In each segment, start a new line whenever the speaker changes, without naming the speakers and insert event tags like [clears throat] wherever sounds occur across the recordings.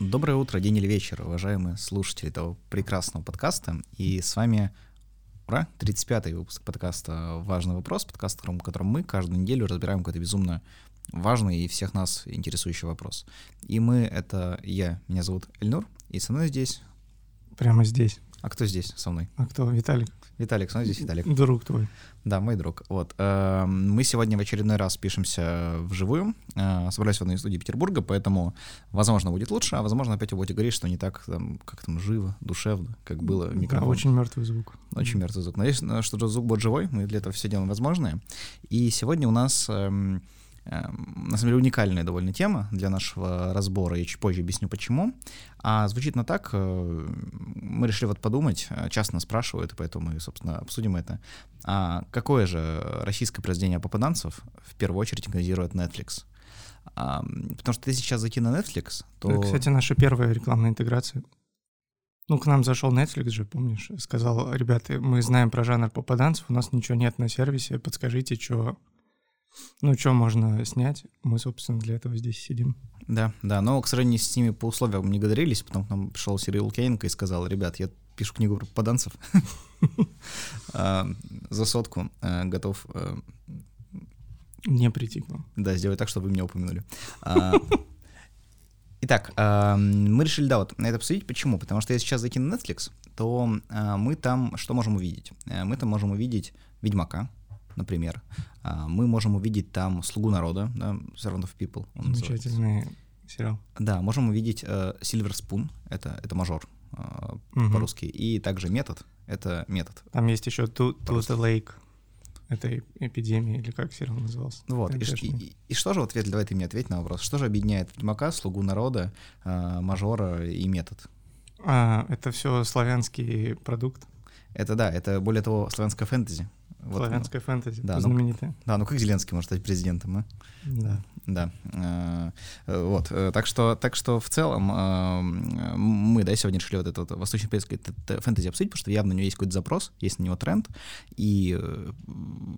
Доброе утро, день или вечер, уважаемые слушатели этого прекрасного подкаста. И с вами, ура, 35-й выпуск подкаста «Важный вопрос», подкаст, в котором, мы каждую неделю разбираем какой-то безумно важный и всех нас интересующий вопрос. И мы — это я, меня зовут Эльнур, и со мной здесь...
Прямо здесь.
А кто здесь со мной?
А кто? Виталик.
Виталик, со мной здесь Виталик.
Друг твой.
Да, мой друг. Вот. э, Мы сегодня в очередной раз пишемся вживую. Э, Собрались в одной студии Петербурга, поэтому, возможно, будет лучше, а возможно, опять вы будете говорить, что не так, там, как там, живо, душевно, как было
Да,
микрофон.
очень мертвый звук.
Очень мертвый звук. Надеюсь, что звук будет живой, мы для этого все делаем возможное. И сегодня у нас, эм, эм, на самом деле, уникальная довольно тема для нашего разбора, я чуть позже объясню почему. А звучит она так, э, мы решили вот подумать, э, часто нас спрашивают, и поэтому мы, собственно, обсудим это. А какое же российское произведение попаданцев в первую очередь инкогнизирует Netflix? А, потому что если сейчас зайти на Netflix, то...
Это, кстати, наша первая рекламная интеграция. Ну, к нам зашел Netflix же, помнишь, сказал, ребята, мы знаем про жанр попаданцев, у нас ничего нет на сервисе, подскажите, что, ну, что можно снять. Мы, собственно, для этого здесь сидим.
Да, да, но, к сожалению, с ними по условиям не договорились, потом к нам пришел Сирил Кейнко и сказал, ребят, я пишу книгу про попаданцев [laughs] А, за сотку, э, готов, э,
Не прийти к вам.
да, сделать так, чтобы вы меня упомянули. А, Итак, а, мы решили, да, вот на это обсудить. Почему? Потому что если сейчас зайти на Netflix, то а, мы там что можем увидеть? Мы там можем увидеть Ведьмака, например. А, Мы можем увидеть там Слугу народа, да, Servant of People. он называется.
Замечательный сериал.
Да, можем увидеть э, Silver Spoon, это, это мажор э,
Мгм.
по-русски, и также метод, это метод.
Там есть еще To, to the Lake. Это эпидемия, или как сериал назывался?
Вот, и, и- и что же, вот, Ветль, давай ты мне ответь на вопрос, что же объединяет Ведьмака, Слугу народа, э, мажора и метод?
А, это все славянский продукт,
Это да, это более того славянское фэнтези. Вот,
славянская фэнтези,
да, ну,
знаменитая.
Да, ну как Зеленский может стать президентом, а?
Да.
Да, э, э, вот, э, так что, так что в целом э, мы, да, сегодня решили вот этот восточноевропейский т- т- фэнтези обсудить, потому что явно у него есть какой-то запрос, есть на него тренд, и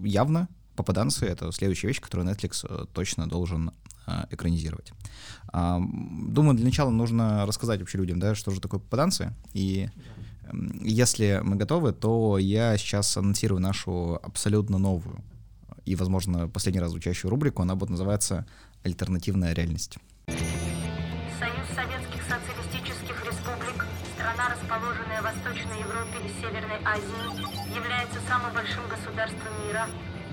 явно попаданцы — это следующая вещь, которую Netflix точно должен экранизировать. А, Думаю, для начала нужно рассказать вообще людям, да, что же такое попаданцы, и м, если мы готовы, то я сейчас анонсирую нашу абсолютно новую и, возможно, последний раз звучащую рубрику. Она будет называться «Альтернативная реальность».
Союз Советских Социалистических Республик, страна, расположенная в Восточной Европе и Северной Азии, является самым большим государством мира.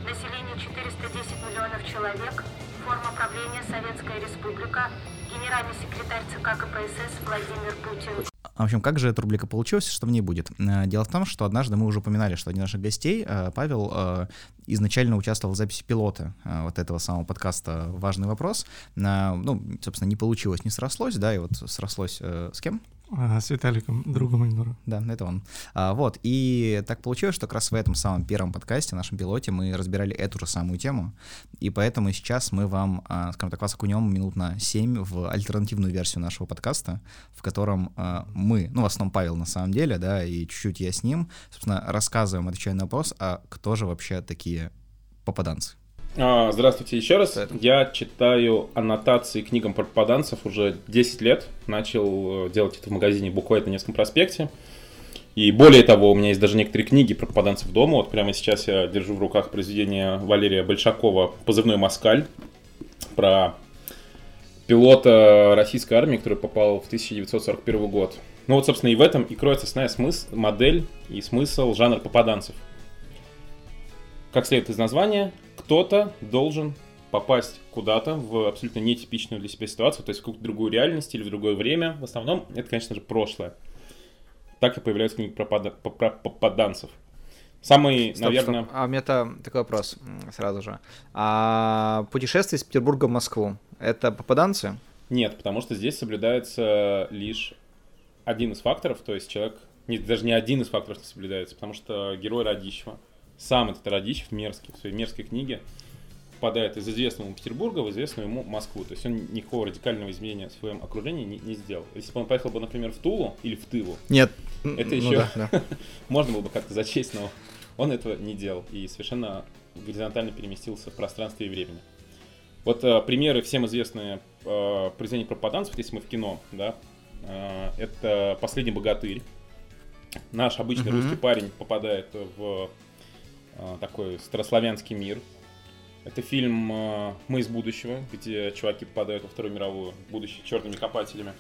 Население 410 миллионов человек, форма правления Советская Республика, генеральный секретарь ЦК КПСС Владимир Путин.
В общем, как же эта рубрика получилась, что в ней будет? Э, Дело в том, что однажды мы уже упоминали, что один из наших гостей, э, Павел, э, изначально участвовал в записи пилота вот этого самого подкаста «Важный вопрос». Ну, собственно, не получилось, не срослось, да, и вот срослось с кем?
С Виталиком, другом Эльнура.
Да, это он. А, вот, и так получилось, что как раз в этом самом первом подкасте, нашем пилоте, мы разбирали эту же самую тему, и поэтому сейчас мы вам, а, скажем так, вас окунем минут на 7 в альтернативную версию нашего подкаста, в котором а, мы, ну, в основном Павел на самом деле, да, и чуть-чуть я с ним, собственно, рассказываем, отвечая на вопрос, а кто же вообще такие попаданцы?
А, Здравствуйте еще раз.
Это-
Я читаю аннотации книгам про попаданцев уже 10 лет. Начал э, делать это в магазине буквально на Невском проспекте. И более того, у меня есть даже некоторые книги про попаданцев дома. Вот прямо сейчас я держу в руках произведение Валерия Большакова «Позывной Москаль» про пилота российской армии, который попал в 1941 год. Ну вот, собственно, и в этом и кроется основная смысл, модель и смысл жанра попаданцев. Как следует из названия, кто-то должен попасть куда-то в абсолютно нетипичную для себя ситуацию, то есть в какую-то другую реальность или в другое время. В основном это, конечно же, прошлое. Так и появляются книги про попада- по- про попаданцев. Самый,
Стоп,
наверное...
стоп. А у меня то такой вопрос сразу же. А путешествие из Петербурга в Москву это попаданцы?
Нет, потому что здесь соблюдается лишь один из факторов, то есть человек, не, даже не один из факторов не соблюдается, потому что герой Радищева, сам этот Радищев мерзкий, в своей мерзкой книге попадает из известного Петербурга в известную ему Москву. То есть он никакого радикального изменения в своем окружении не, не сделал. Если бы он поехал бы, например, в Тулу или в Тылу,
Нет.
Это
ну
еще-
да, да. [laughs]
можно было бы как-то зачесть, но он этого не делал и совершенно горизонтально переместился в пространстве и времени. Вот э, примеры всем известные э, произведения про попаданцев, если мы в кино, да, Э, Это «Последний богатырь». Наш обычный
Мгм.
русский парень попадает в такой старославянский мир. Это фильм э, «Мы из будущего», где чуваки попадают во Вторую мировую, будучи черными копателями.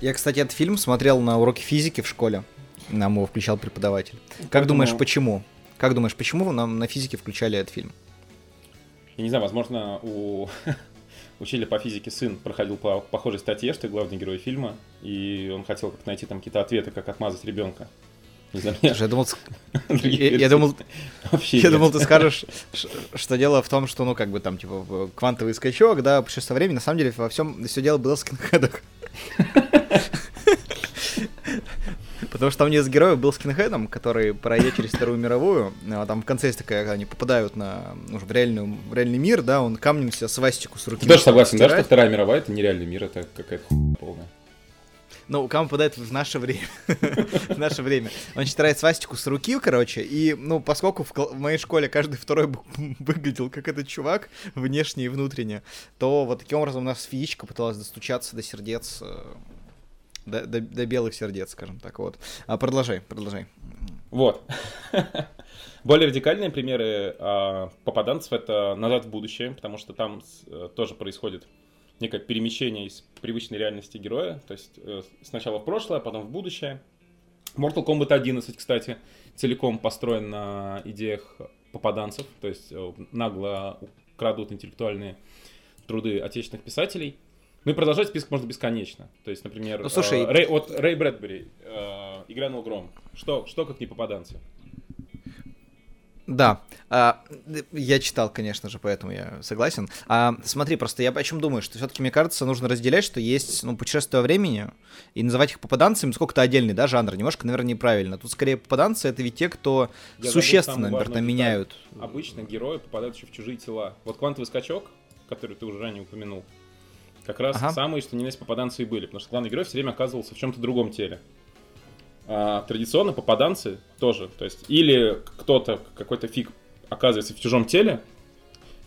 Я, кстати, этот фильм смотрел на уроке физики в школе. Нам его включал преподаватель. Как
Поэтому-
думаешь, почему? Как думаешь, почему нам на физике включали этот фильм?
Я не знаю, возможно, у [laughs] учителя по физике сын проходил по похожей статье, что главный герой фильма, и он хотел как найти там какие-то ответы, как отмазать ребенка. Не
Я думал, [laughs] я- думал, я думал, ты скажешь, что дело в том, что, ну, как бы там, типа, квантовый скачок, да, путешествие во времени, на самом деле во всем все дело было в скинхедах. [laughs] Потому что там один из героев был скинхедом, который, пройдя через Вторую мировую, а там в конце есть такая, когда они попадают на, ну, в, реальную, в реальный мир, да, он камнем себе свастику с руки
Ты тоже согласен, да, что. Вторая мировая это нереальный мир, это какая-то хуйня полная.
Ну, камень попадает в наше время. [laughs] в наше время. Он стирает свастику с руки, короче, и, ну, поскольку в, моей школе каждый второй [laughs] выглядел как этот чувак, внешне и внутренне, то вот таким образом у нас физичка пыталась достучаться до сердец, э, до, до- до белых сердец, скажем так, вот. А, продолжай, продолжай.
Вот. [laughs] Более радикальные примеры а, попаданцев это «Назад в будущее», потому что там с- э, тоже происходит некое перемещение из привычной реальности героя, то есть э, сначала в прошлое, а потом в будущее. Mortal Kombat 11, кстати, целиком построен на идеях попаданцев, то есть э, нагло крадут интеллектуальные труды отечественных писателей. Ну и продолжать список можно бесконечно. То есть, например,
Ну, слушай-
э, Рэй, вот Рэй Брэдбери, э, «И грянул гром». Что, что как не попаданцы?
Да, а, я читал, конечно же, поэтому я согласен. А, смотри, просто я о чем думаю, что все-таки, мне кажется, нужно разделять, что есть ну, путешествия во времени, и называть их попаданцами, сколько-то отдельный, да, жанр, немножко, наверное, неправильно. Тут скорее попаданцы это ведь те, кто
Я
существенно, наверное, меняют.
Обычно герои попадают еще в чужие тела. Вот квантовый скачок, который ты уже ранее упомянул, как раз
Ага.
самые, что на есть попаданцы и были, потому что главный герой все время оказывался в чем-то другом теле. А, традиционно попаданцы тоже, то есть или кто-то, какой-то фиг оказывается в чужом теле,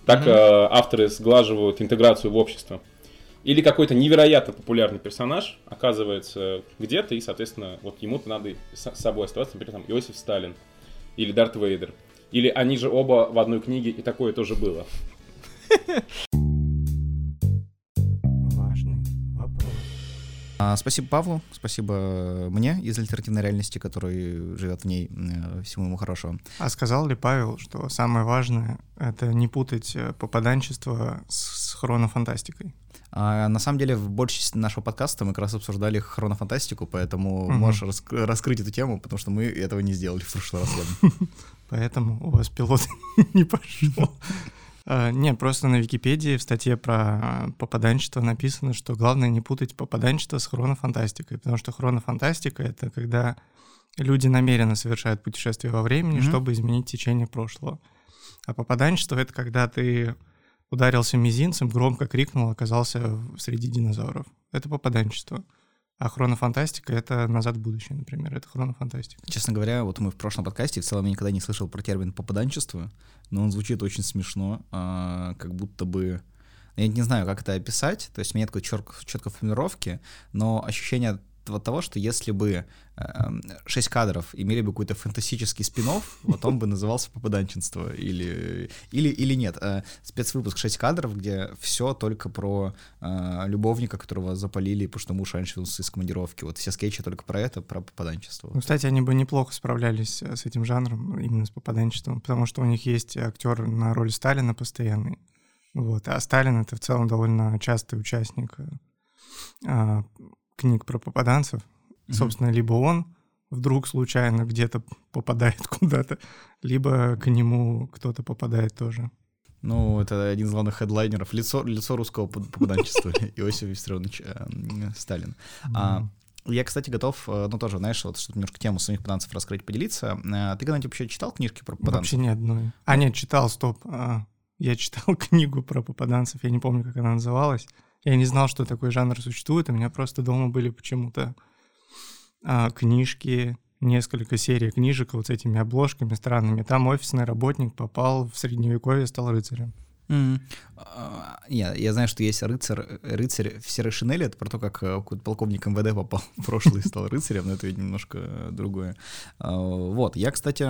так
Мгм.
э, авторы сглаживают интеграцию в общество. Или какой-то невероятно популярный персонаж оказывается где-то, и, соответственно, вот ему-то надо с собой оставаться, например, там Иосиф Сталин или Дарт Вейдер. Или они же оба в одной книге, и такое тоже было. [laughs]
спасибо Павлу, спасибо мне из альтернативной реальности, который живет в ней. Э, Всему ему хорошего.
А сказал ли Павел, что самое важное — это не путать э, попаданчество с, хронофантастикой?
А, на самом деле, в большей части нашего подкаста мы как раз обсуждали хронофантастику, поэтому
Мгм.
можешь раск- раскрыть эту тему, потому что мы этого не сделали в прошлый раз. [laughs]
Поэтому у вас пилот [laughs] не пошел. А, Не, просто на Википедии в статье про а, попаданчество написано, что главное не путать попаданчество с хронофантастикой, потому что хронофантастика — это когда люди намеренно совершают путешествие во времени,
Мгм.
чтобы изменить течение прошлого. А попаданчество — это когда ты ударился мизинцем, громко крикнул, оказался среди динозавров. Это попаданчество. А хронофантастика — это «Назад в будущее», например. Это хронофантастика.
Честно говоря, вот мы в прошлом подкасте, в целом я никогда не слышал про термин попаданчество, но он звучит очень смешно, а, как будто бы... Я не знаю, как это описать, то есть у меня нет такой четкой формулировки, но ощущение того, что если бы эм, шесть кадров имели бы какой-то фантастический спин [laughs] вот он бы назывался попаданчество или, или, или нет. э, Спецвыпуск 6 кадров, где все только про э, любовника, которого запалили, потому что муж раньше вернулся из командировки. Вот все скетчи только про это, про попаданчество.
Ну, кстати, они бы неплохо справлялись э, с этим жанром, именно с попаданчеством, потому что у них есть актер на роль Сталина постоянный. Вот. А Сталин — это в целом довольно частый участник а, книг про попаданцев.
Мгм.
Собственно, либо он вдруг случайно где-то попадает [laughs] куда-то, либо к нему кто-то попадает тоже.
Ну, это один из главных хедлайнеров, лицо, лицо русского поп- попаданчества, [laughs] Иосиф Виссарионович э, Сталин. А, Я, кстати, готов, э, ну, тоже, знаешь, вот чтобы немножко тему самих попаданцев раскрыть, поделиться. Э, Ты когда-нибудь вообще читал книжки про попаданцев?
Вообще ни одной. А, нет, читал, стоп. А, я читал [laughs] книгу про попаданцев, я не помню, как она называлась. Я не знал, что такой жанр существует, у меня просто дома были почему-то а, книжки, несколько серий книжек вот с этими обложками странными. Там офисный работник попал в средневековье, стал рыцарем.
А, Я, я знаю, что есть рыцарь, рыцарь в серой шинели, это про то, как э, какой-то полковник МВД попал в прошлое и стал рыцарем, но это ведь немножко э, другое. А, Вот, я, кстати,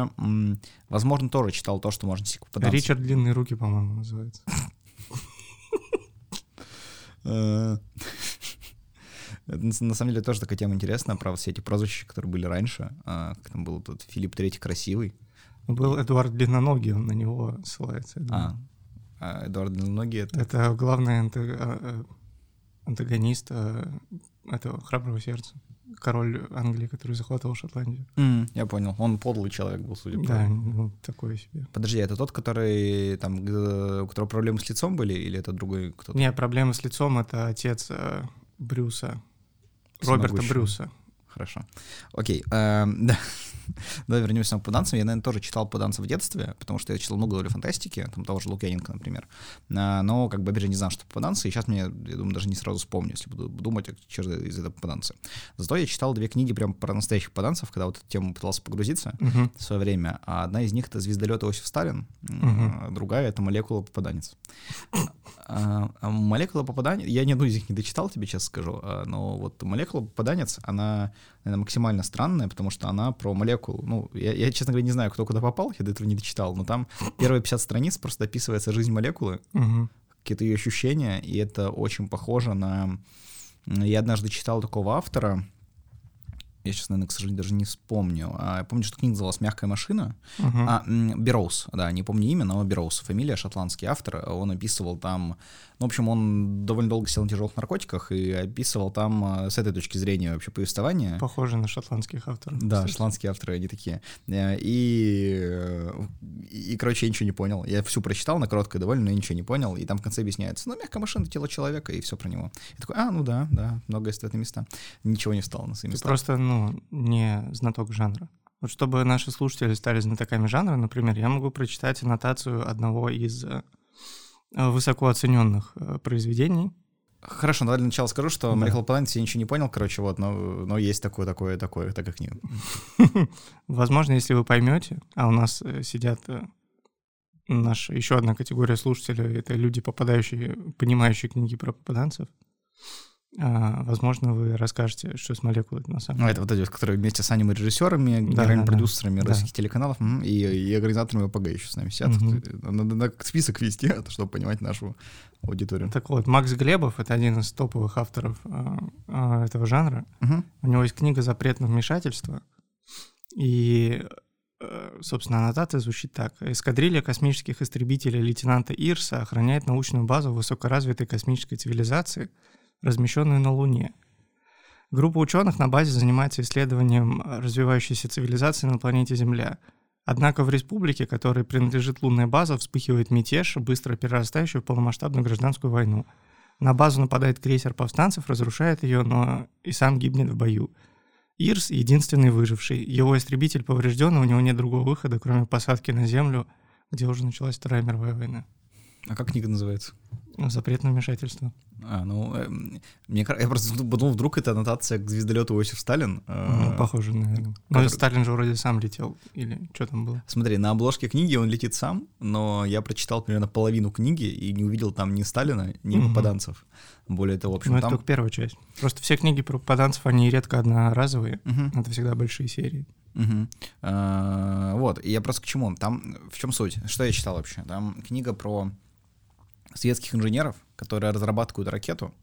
возможно, тоже читал то, что можно попадаться.
Ричард Длинные руки, по-моему, называется.
Э, [laughs] На самом деле тоже такая тема интересная, про все эти прозвища, которые были раньше. А, Как там был тут Филипп Третий красивый.
Был Эдуард Длинноногий, он на него ссылается.
А, а Эдуард Длинноногий — это...
Это главный а, а, антагонист а, этого храброго сердца. Король Англии, который захватывал Шотландию.
М, Я понял, он подлый человек был, судя по...
Да, ну, такое себе.
Подожди, это тот, который там, у которого проблемы с лицом были, или это другой кто-то?
Не, проблема с лицом — это отец а, Брюса, Роберта. Брюса.
Хорошо. Окей. эм, [laughs] Да. [laughs] Давай вернемся к пуданцам. Я, наверное, тоже читал пуданца в детстве, потому что я читал много говорю, фантастики, там того же Лукьяненко, например. А, Но, как бы, опять же, не знал, что попаданцы, и сейчас мне, я думаю, даже не сразу вспомню, если буду думать, а что же из этого попаданцы. Зато я читал две книги прям про настоящих попаданцев, когда вот эту тему пытался погрузиться
Мгм.
в свое время. А одна из них — это «Звездолет Иосиф Сталин»,
Мгм.
а другая — это «Молекула попаданец». А, а молекула попаданец, я ни одну из них не дочитал, тебе честно скажу, а, но вот молекула попаданец, она, наверное, максимально странная, потому что она про молекулу. Ну, я, я, честно говоря, не знаю, кто куда попал, я до этого не дочитал, но там первые 50 страниц просто описывается жизнь молекулы, какие-то ее ощущения, и это очень похоже на... Я однажды читал такого автора, я сейчас, наверное, к сожалению, даже не вспомню. А, я помню, что книга называлась «Мягкая машина».
Мгм.
А, Бероуз, да, не помню имя, но Бероуз, фамилия, шотландский автор. Он описывал там, ну, в общем, он довольно долго сидел на тяжелых наркотиках и описывал там а, с этой точки зрения вообще повествование.
Похоже на шотландских авторов.
Да,
кстати.
шотландские авторы, они такие. Э, И, э, и, короче, я ничего не понял. Я всю прочитал на короткое довольно, но я ничего не понял. И там в конце объясняется, ну, мягкая машина — тело человека, и все про него. Я такой, а, ну да, да, многое стоит на места. Ничего не встало на свои
Ты
места.
просто, ну, не знаток жанра. Вот чтобы наши слушатели стали знатоками жанра, например, я могу прочитать аннотацию одного из э, высоко оцененных э, произведений.
Хорошо, давай для начала скажу, что
Да.
Молекула Планете я ничего не понял, короче, вот, но, но есть такое, такое, такое, такая книга. [laughs]
Возможно, если вы поймете, а у нас э, сидят наша еще одна категория слушателей, это люди, попадающие, понимающие книги про попаданцев. А, возможно, вы расскажете, что с молекулой на самом
Ну,
деле.
это вот эти, которые вместе с аниме-режиссерами, генеральными
да, да.
продюсерами
Да.
российских телеканалов м, и, и организаторами ОПГ еще с нами сидят.
Мгм.
Надо, надо список вести, [laughs] чтобы понимать нашу аудиторию.
Так вот, Макс Глебов — это один из топовых авторов а, а, этого жанра.
Мгм.
У него есть книга «Запрет на вмешательство». И, э, собственно, аннотация звучит так. Эскадрилья космических истребителей лейтенанта Ирса охраняет научную базу высокоразвитой космической цивилизации, размещенную на Луне. Группа ученых на базе занимается исследованием развивающейся цивилизации на планете Земля. Однако в республике, которой принадлежит лунная база, вспыхивает мятеж, быстро перерастающий в полномасштабную гражданскую войну. На базу нападает крейсер повстанцев, разрушает ее, но и сам гибнет в бою. Ирс — единственный выживший. Его истребитель поврежден, и у него нет другого выхода, кроме посадки на Землю, где уже началась Вторая мировая война.
А как книга называется?
Запрет на вмешательство.
А, ну, эм, мне, я просто подумал, вдруг это аннотация к звездолету Иосиф Сталин. э,
Ну, похоже, наверное. Но
который-
Сталин же вроде сам летел. Или что там было?
Смотри, на обложке книги он летит сам, но я прочитал примерно половину книги и не увидел там ни Сталина, ни
Мгм.
попаданцев. Более того, в общем,
ну, это
там...
только первая часть. Просто все книги про попаданцев, они редко одноразовые.
Мгм.
Это всегда большие серии.
Мгм. А, Вот, и я просто к чему? Там в чем суть? Что я читал вообще? Там книга про светских инженеров, которые разрабатывают ракету,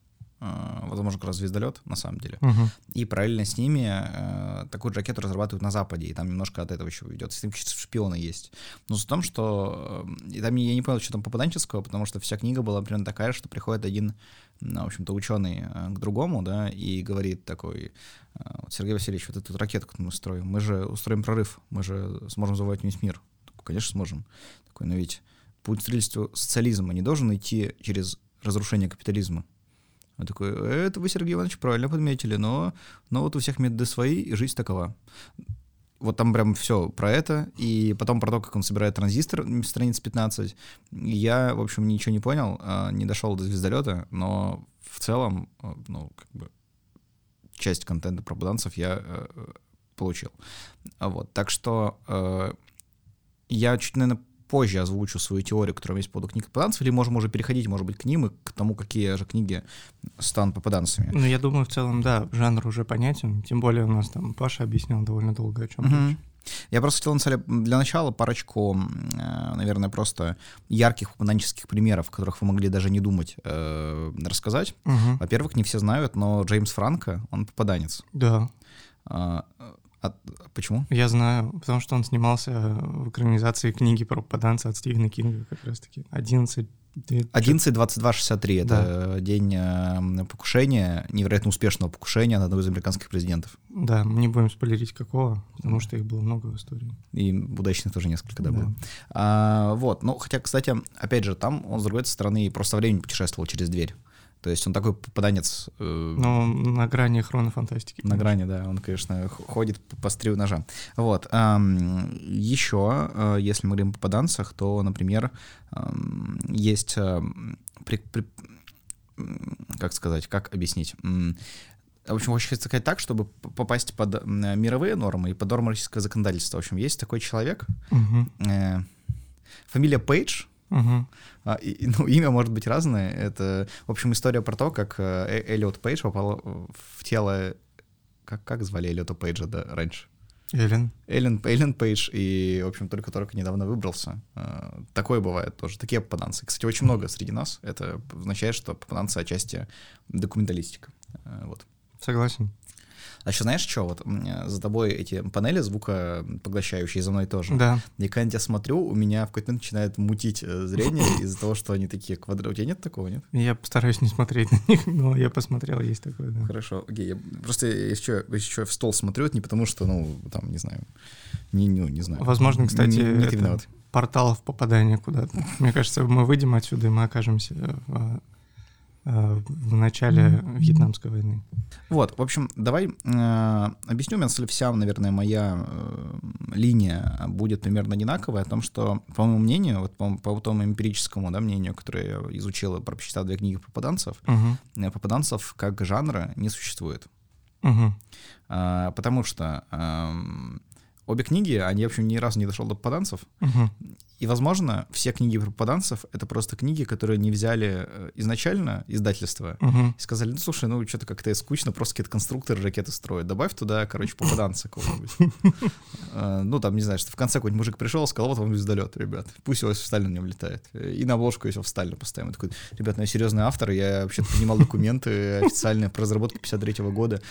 а, возможно, как раз звездолет, на самом деле.
Мгм.
И параллельно с ними э, такую же ракету разрабатывают на Западе, и там немножко от этого еще идет. С ним чисто шпионы есть. Но в том, что... э, И там я не понял, что там попаданческого, потому что вся книга была примерно такая, что приходит один, в общем-то, ученый э, к другому, да, и говорит такой, э, Сергей Васильевич, вот эту ракету, которую мы строим, мы же устроим прорыв, мы же сможем завоевать весь мир. Такой, Конечно, сможем. Такой, но ведь путь строительства социализма не должен идти через разрушение капитализма. Он такой, это вы, Сергей Иванович, правильно подметили, но, но вот у всех методы свои, и жизнь такова. Вот там прям все про это, и потом про то, как он собирает транзистор, страниц 15. И Я, в общем, ничего не понял, а, не дошел до звездолета, но в целом, а, ну, как бы, часть контента про буданцев я э, получил. А Вот, так что э, я чуть, наверное, позже озвучу свою теорию, которая есть по поводу книг попаданцев, или можем уже переходить, может быть, к ним и к тому, какие же книги станут попаданцами.
Ну, я думаю, в целом, да, жанр уже понятен. Тем более у нас там Паша объяснял довольно долго, о чем речь.
Я просто хотел вначале- для начала парочку, э, наверное, просто ярких попаданческих примеров, о которых вы могли даже не думать, э, рассказать.
Мгм.
Во-первых, не все знают, но Джеймс Франко, он попаданец.
Да,
А, почему?
я знаю, потому что он снимался в экранизации книги про попаданца от Стивена Кинга как раз-таки. 11... две-
11.22.63 — это день э, покушения, невероятно успешного покушения на одного из американских президентов.
Да, мы не будем спойлерить какого, потому что их было много в истории.
И удачных тоже несколько, да,
Да.
было. А, вот, ну, хотя, кстати, опять же, там он, с другой стороны, просто времени путешествовал через дверь. То есть он такой попаданец э,
Но на грани хронофантастики.
на грани, да, он, конечно, ходит по- стрию ножа. Вот. ам, еще, э, если мы говорим о попаданцах, то, например, ам, есть... ам, при- при- как сказать, как объяснить? В общем, хочется сказать так, чтобы попасть под мировые нормы и под нормы российского законодательства. В общем, есть такой человек,
Мгм,
э, фамилия Пейдж,
мгм.
а, и- ну, имя может быть разное. Это, в общем, история про то, как э, Э- Эллиот Пейдж попал в тело... Как, как звали Эллиота Пейджа да, раньше?
Эллен.
Эллен, Эллен Пейдж, и, в общем, только-только недавно выбрался. Э, Такое бывает тоже, такие попаданцы. Кстати, очень много среди нас. Это означает, что попаданцы отчасти документалистика. Э, Вот.
Согласен.
А еще знаешь что? Вот за тобой эти панели звукопоглощающие, за мной тоже.
Да.
И когда я тебя смотрю, у меня в какой-то момент начинает мутить э, зрение [laughs] из-за того, что они такие квадраты. У тебя нет такого, нет?
Я постараюсь не смотреть на них, но я посмотрел, есть такое, да.
Хорошо, окей. Я просто еще, еще в стол смотрю, это не потому что, ну, там, не знаю, не, ну, не знаю.
Возможно, кстати,
не, не
это порталов попадания куда-то. Мне кажется, мы выйдем отсюда, и мы окажемся в, э, в начале Вьетнамской войны.
Вот, в общем, давай э, объясню, у меня если вся, наверное, моя э, линия будет примерно одинаковая, о том, что, по моему мнению, вот по, по тому эмпирическому да, мнению, которое я изучил, и прочитал две книги попаданцев, э, попаданцев как жанра не существует. А, потому что эм, обе книги, они, в общем, ни разу не дошел до попаданцев,
Мгм.
И, возможно, все книги про попаданцев — это просто книги, которые не взяли э, изначально издательство
Мгм.
и сказали, ну, слушай, ну, что-то как-то скучно, просто какие-то конструкторы ракеты строят. Добавь туда, короче, попаданца какого-нибудь. [laughs] Э, Ну, там, не знаю, что в конце какой-нибудь мужик пришел, сказал, вот вам звездолет, ребят. Пусть Иосиф Сталин на нем летает. И на обложку Иосиф Сталина поставим. Я такой, ребят, ну я серьезный автор, я вообще-то принимал документы официальные про разработку 53 года.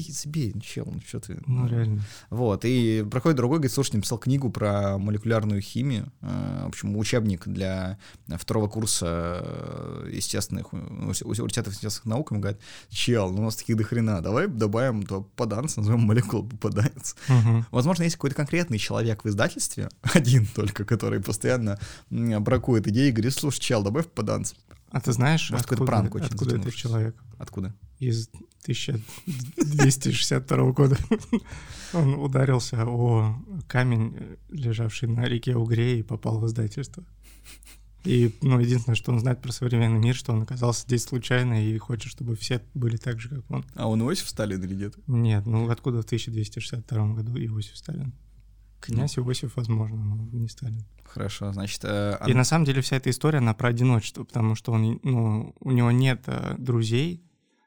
Забей, ну, чел, ну что ты.
Ну, реально.
Вот, и проходит другой, говорит, слушай, написал книгу про молекулярную химию, э, в общем, учебник для второго курса э, естественных, уни- университетов естественных наук, и он говорит, чел, ну у нас таких до хрена, давай добавим то попаданца, назовем молекулу попаданец.
Мгм.
Возможно, есть какой-то конкретный человек в издательстве, [laughs] один только, который постоянно бракует идеи и говорит, слушай, чел, добавь попаданца.
А ты знаешь,
Может,
откуда,
пранк очень
откуда этот человек?
Откуда?
Из 1262 года. [laughs] Он ударился о камень, лежавший на реке Угре, и попал в издательство. И, ну, единственное, что он знает про современный мир, что он оказался здесь случайно и хочет, чтобы все были так же, как он.
А он Иосиф Сталин или нет?
Нет, ну откуда в 1262 году Иосиф Сталин? Князь Иосиф, возможно, но не Сталин.
Хорошо, значит... э,
И
ан-
на самом деле вся эта история, она про одиночество, потому что он, ну, у него нет э, друзей,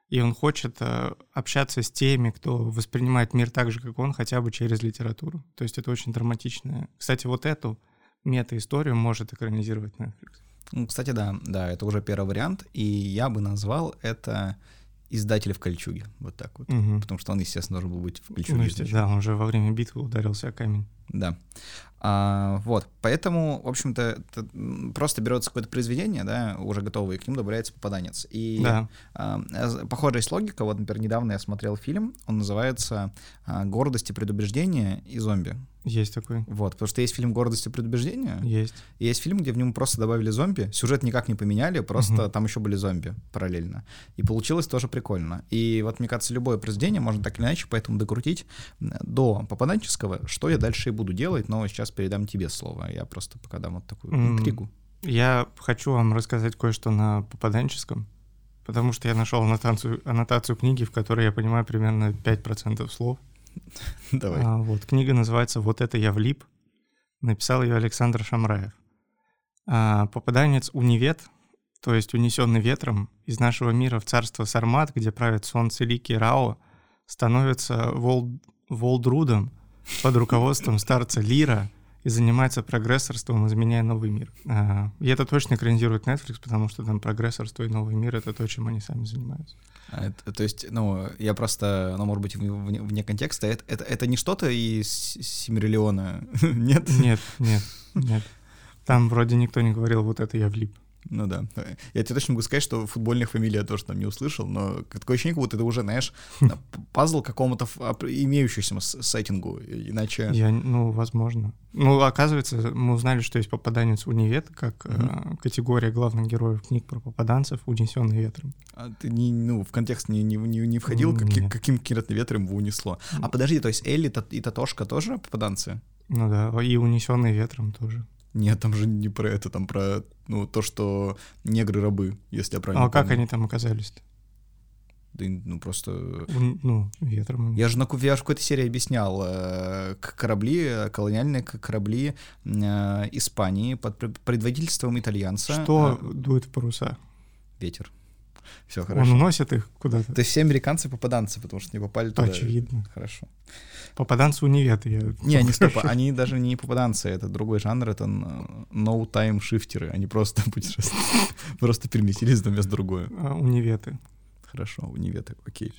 и он хочет э, общаться с теми, кто воспринимает мир так же, как он, хотя бы через литературу. То есть это очень драматичное. Кстати, вот эту мета-историю может экранизировать Netflix.
Ну, Кстати, да, да, это уже первый вариант, и я бы назвал это издатель в кольчуге, вот так вот.
Мгм.
Потому что он, естественно, должен был быть в кольчуге.
Ну, да, он уже во время битвы ударился о камень.
Да. А, вот, поэтому, в общем-то, просто берется какое-то произведение, да, уже готовое, и к нему добавляется попаданец. И
Да.
а, з- похожая есть логика. Вот, например, недавно я смотрел фильм, он называется а, «Гордость и предубеждение и зомби».
Есть такой.
Вот, потому что есть фильм «Гордость и предубеждение»,
Есть.
и есть фильм, где в нем просто добавили зомби, сюжет никак не поменяли, просто
Мгм.
там еще были зомби параллельно. И получилось тоже прикольно. И вот, мне кажется, любое произведение можно так или иначе поэтому докрутить до попаданческого, что я дальше и буду делать, но сейчас передам тебе слово. Я просто пока дам вот такую интригу.
Я хочу вам рассказать кое-что на попаданческом, потому что я нашел аннотацию, аннотацию книги, в которой я понимаю примерно 5% слов. [laughs]
Давай.
А, вот, книга называется «Вот это я влип». Написал ее Александр Шамраев. А, попаданец Унивет, то есть унесенный ветром из нашего мира в царство Сармат, где правят солнце Лики Рао, становится Волд... Волдрудом под руководством старца Лира и занимается прогрессорством, изменяя новый мир. А, и это точно экранизирует Netflix, потому что там прогрессорство и новый мир — это то, чем они сами занимаются.
А то есть, ну, я просто, ну, может быть, вне, вне- контекста. Это, это, это не что-то из Симмерлиона, [laughs] нет?
Нет, нет, нет. Там вроде никто не говорил, вот это я влип.
Ну да. Я тебе точно могу сказать, что футбольных фамилий я тоже там не услышал, но такое ощущение, как будто это уже, знаешь, пазл какому-то имеющемуся сеттингу, иначе...
Я, ну, возможно. Ну, оказывается, мы узнали, что есть попаданец Унивет, как э, категория главных героев книг про попаданцев, унесенный ветром.
А ты не, ну, в контекст не, не, не, не входил, как,
Нет.
каким кинетным ветром его унесло. А подожди, то есть Элли и Татошка тоже попаданцы?
Ну да, и унесенный ветром тоже.
Нет, там же не про это, там про, ну, то, что негры-рабы, если я правильно
а как
помню.
они там оказались-то?
Да, ну, просто...
Ну, ветром.
Я же, на, я же в какой-то серии объяснял, э, корабли, э, колониальные корабли э, Испании под пр- предводительством итальянца.
Что
э,
дует в паруса?
ветер. Все
Он
хорошо.
уносит их куда-то?
То есть все американцы попаданцы, потому что не попали туда.
Очевидно.
Хорошо.
Попаданцы Унивет. Я...
Не, они стоп, они [laughs] даже не попаданцы, это другой жанр, это no-time шифтеры, они просто [laughs] путешествуют, просто переместились одно место другое.
А, Униветы.
Хорошо, униветы, окей.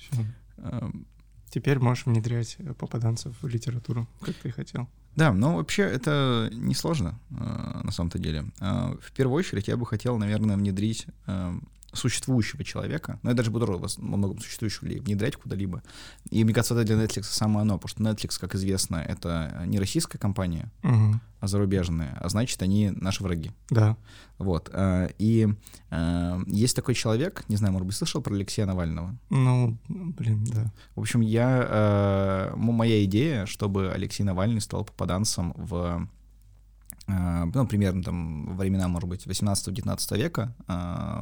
Эм,
Теперь можешь внедрять э, попаданцев в литературу, как ты хотел.
Да, но вообще это несложно э, на самом-то деле. Э, В первую очередь я бы хотел, наверное, внедрить э, существующего человека, но я даже буду во многом существующего ли внедрять куда-либо. И мне кажется, это для Netflix самое оно, потому что Netflix, как известно, это не российская компания,
Мгм.
а зарубежная, а значит, они наши враги.
Да.
Вот. э, И э, есть такой человек, не знаю, может быть, слышал про Алексея Навального?
Ну, блин, да.
В общем, я, э, моя идея, чтобы Алексей Навальный стал попаданцем в, ну, примерно там времена, может быть, 18-19 века э,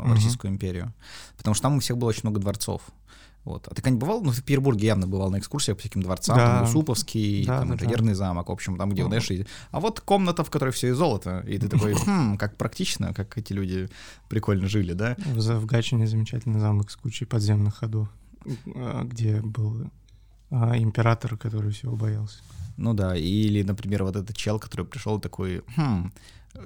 в
Мгм.
Российскую империю, потому что там у всех было очень много дворцов. Вот. А ты когда-нибудь бывал? Ну, в Петербурге явно бывал на экскурсиях по всяким дворцам,
Да.
там Юсуповский,
Да,
там
да,
Инженерный замок, в общем, там, где,
Ну.
знаешь, и- а вот комната, в которой все из золота, и ты такой, хм, как практично, как эти люди прикольно жили, да?
В, в Гатчине замечательный замок с кучей подземных ходов, а, где был а, император, который всего боялся.
Ну да, или, например, вот этот чел, который пришел такой, хм,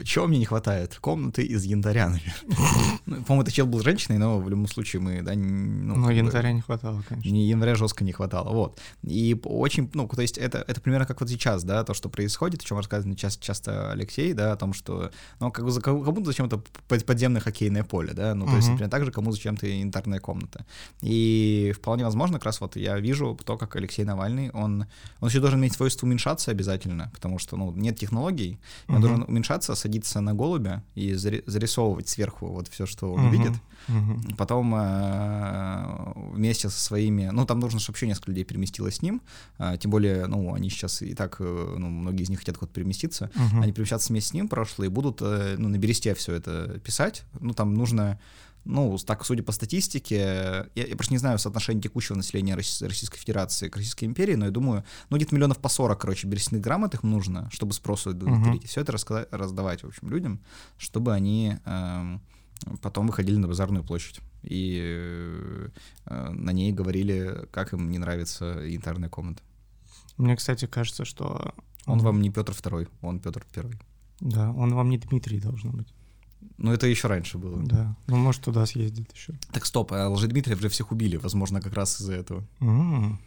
чего мне не хватает? Комнаты из янтаря, наверное. [laughs] Ну, По-моему, этот чел был женщиной, но в любом случае мы, да, ну,
Но
бы,
янтаря не хватало, конечно.
не января жестко не хватало, вот. И очень, ну, то есть это, это примерно как вот сейчас, да, то, что происходит, о чем рассказывает часто, часто Алексей, да, о том, что, ну, как бы за- кому-то зачем-то под- подземное хоккейное поле, да, ну, то есть, например, так же кому зачем-то янтарная комната. И вполне возможно, как раз вот я вижу то, как Алексей Навальный, он, он еще должен иметь свойство уменьшаться обязательно, потому что, ну, нет технологий, он должен уменьшаться, садиться на голубя и зари- зарисовывать сверху вот все, что он
Мгм.
видит,
Мгм.
Потом э, вместе со своими, ну там нужно, чтобы еще несколько людей переместилось с ним, а, тем более, ну они сейчас и так, э, ну многие из них хотят куда-то переместиться,
Мгм.
они перемещаться вместе с ним в прошлое и будут, э, ну на бересте все это писать, ну там нужно, ну так судя по статистике, я, я просто не знаю соотношение текущего населения Росси- Российской Федерации к Российской империи, но я думаю, ну где-то миллионов по 40, короче, берестяных грамот их нужно, чтобы спросу удовлетворить, и все это раска- раздавать, в общем, людям, чтобы они эм, потом выходили на базарную площадь и э, э, на ней говорили, как им не нравится янтарная комната.
Мне, кстати, кажется, что...
Он вам не Петр Второй, он Петр Первый.
Да, он вам не Дмитрий должен быть.
Ну, это еще раньше было.
Да. Ну, может, туда съездит еще.
Так стоп, а Лжедмитриев же всех убили, возможно, как раз из-за этого.
М,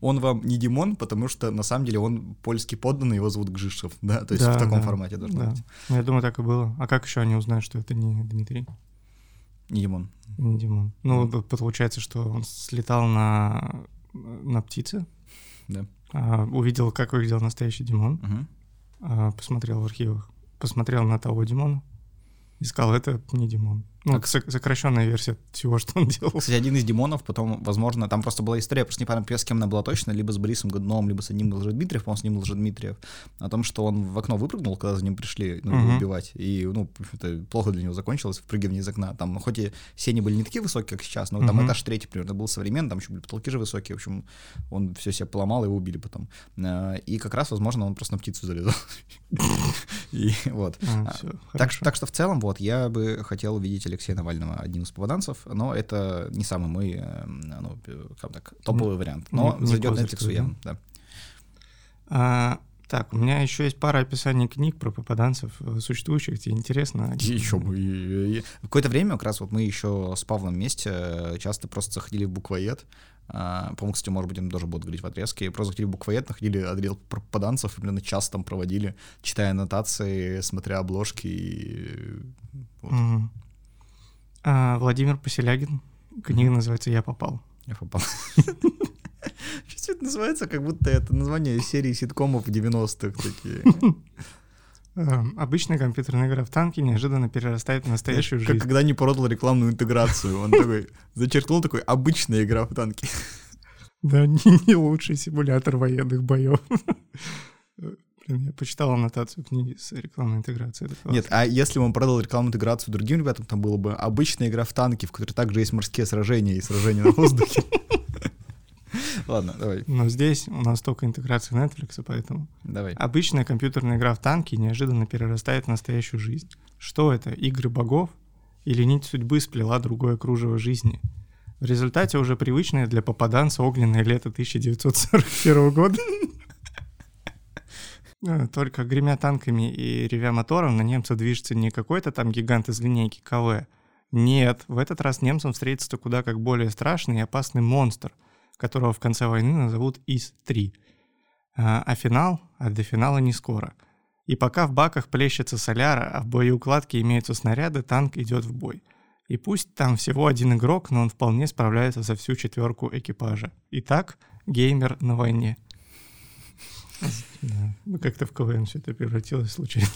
Он вам не Димон, потому что на самом деле он польский подданный, его зовут Гжишев, [laughs] да? То есть
Да,
в таком
да,
формате должно
Да.
быть.
Ну, Я думаю, так и было. А как еще они узнают, что это не Дмитрий,
Не Димон.
не Димон? Ну, вот получается, что он слетал на, на птице,
Да.
а, увидел, как выглядел настоящий Димон,
Мгм.
а, посмотрел в архивах, посмотрел на того Димона и сказал, это не Димон. Ну, сок- сокращенная версия всего, [laughs] что он делал.
Кстати, один из Димонов потом, возможно, там просто была история, просто не помню, с кем она была точно, либо с Борисом Годуновым, либо с одним Лжедмитриев, по-моему, с ним Лжедмитриев, о том, что он в окно выпрыгнул, когда за ним пришли ну,
Мгм.
убивать, и, ну, общем-то, плохо для него закончилось, впрыгивание из окна. Там, ну, хоть и сени были не такие высокие, как сейчас, но там
Мгм.
этаж третий примерно был современный, там еще были потолки же высокие, в общем, он все себе поломал, его убили потом. Э, И как раз, возможно, он просто на птицу залезал. [laughs] И вот.
А,
А, так что в целом, вот, я бы хотел увидеть Алексея Навального одним из попаданцев, но это не самый мой, э, ну, э, как так, топовый вариант. Но
не- не
зайдет Netflix
твой,
явно, да.
А, так, у меня еще есть пара описаний книг про попаданцев э, существующих. Тебе интересно?
Еще мы... и- и- Какое-то время как раз вот мы еще с Павлом вместе часто просто заходили в буквоед. А, По-моему, кстати, может быть, им тоже будут говорить в отрезке. Просто заходили в буквоед, находили отдел про попаданцев, и примерно час там проводили, читая аннотации, смотря обложки. И... вот.
Мгм. А, Владимир Поселягин. Книга называется «Я попал».
Я попал. [laughs] Что это называется, как будто это название серии ситкомов 90-х такие.
Э, [laughs] Обычная компьютерная игра в танки неожиданно перерастает в настоящую
Как
жизнь.
когда не продал рекламную интеграцию. Он такой [laughs] зачеркнул такой обычная игра в танки.
Да, не, не лучший симулятор военных боев. Блин, я почитал аннотацию книги с рекламной интеграцией.
Нет, а если бы он продал рекламную интеграцию другим ребятам, там было бы обычная игра в танки, в которой также есть морские сражения и сражения на воздухе. [laughs] Ладно, давай,
Но здесь у нас только интеграция Netflix, поэтому...
давай.
Обычная компьютерная игра в танки неожиданно перерастает в настоящую жизнь. Что это? Игры богов? Или нить судьбы сплела другое кружево жизни? В результате уже привычное для попаданца огненное лето 1941 года. [laughs] Э, Только гремя танками и ревя мотором на немца движется не какой-то там гигант из линейки КВ. Нет, в этот раз немцам встретится куда как более страшный и опасный монстр, которого в конце войны назовут ИС-3. А, а финал? А до финала не скоро. И пока в баках плещется соляра, а в боеукладке имеются снаряды, танк идет в бой. И пусть там всего один игрок, но он вполне справляется за всю четверку экипажа. Итак, геймер на войне. Да. Ну, как-то в КВН все это превратилось случайно.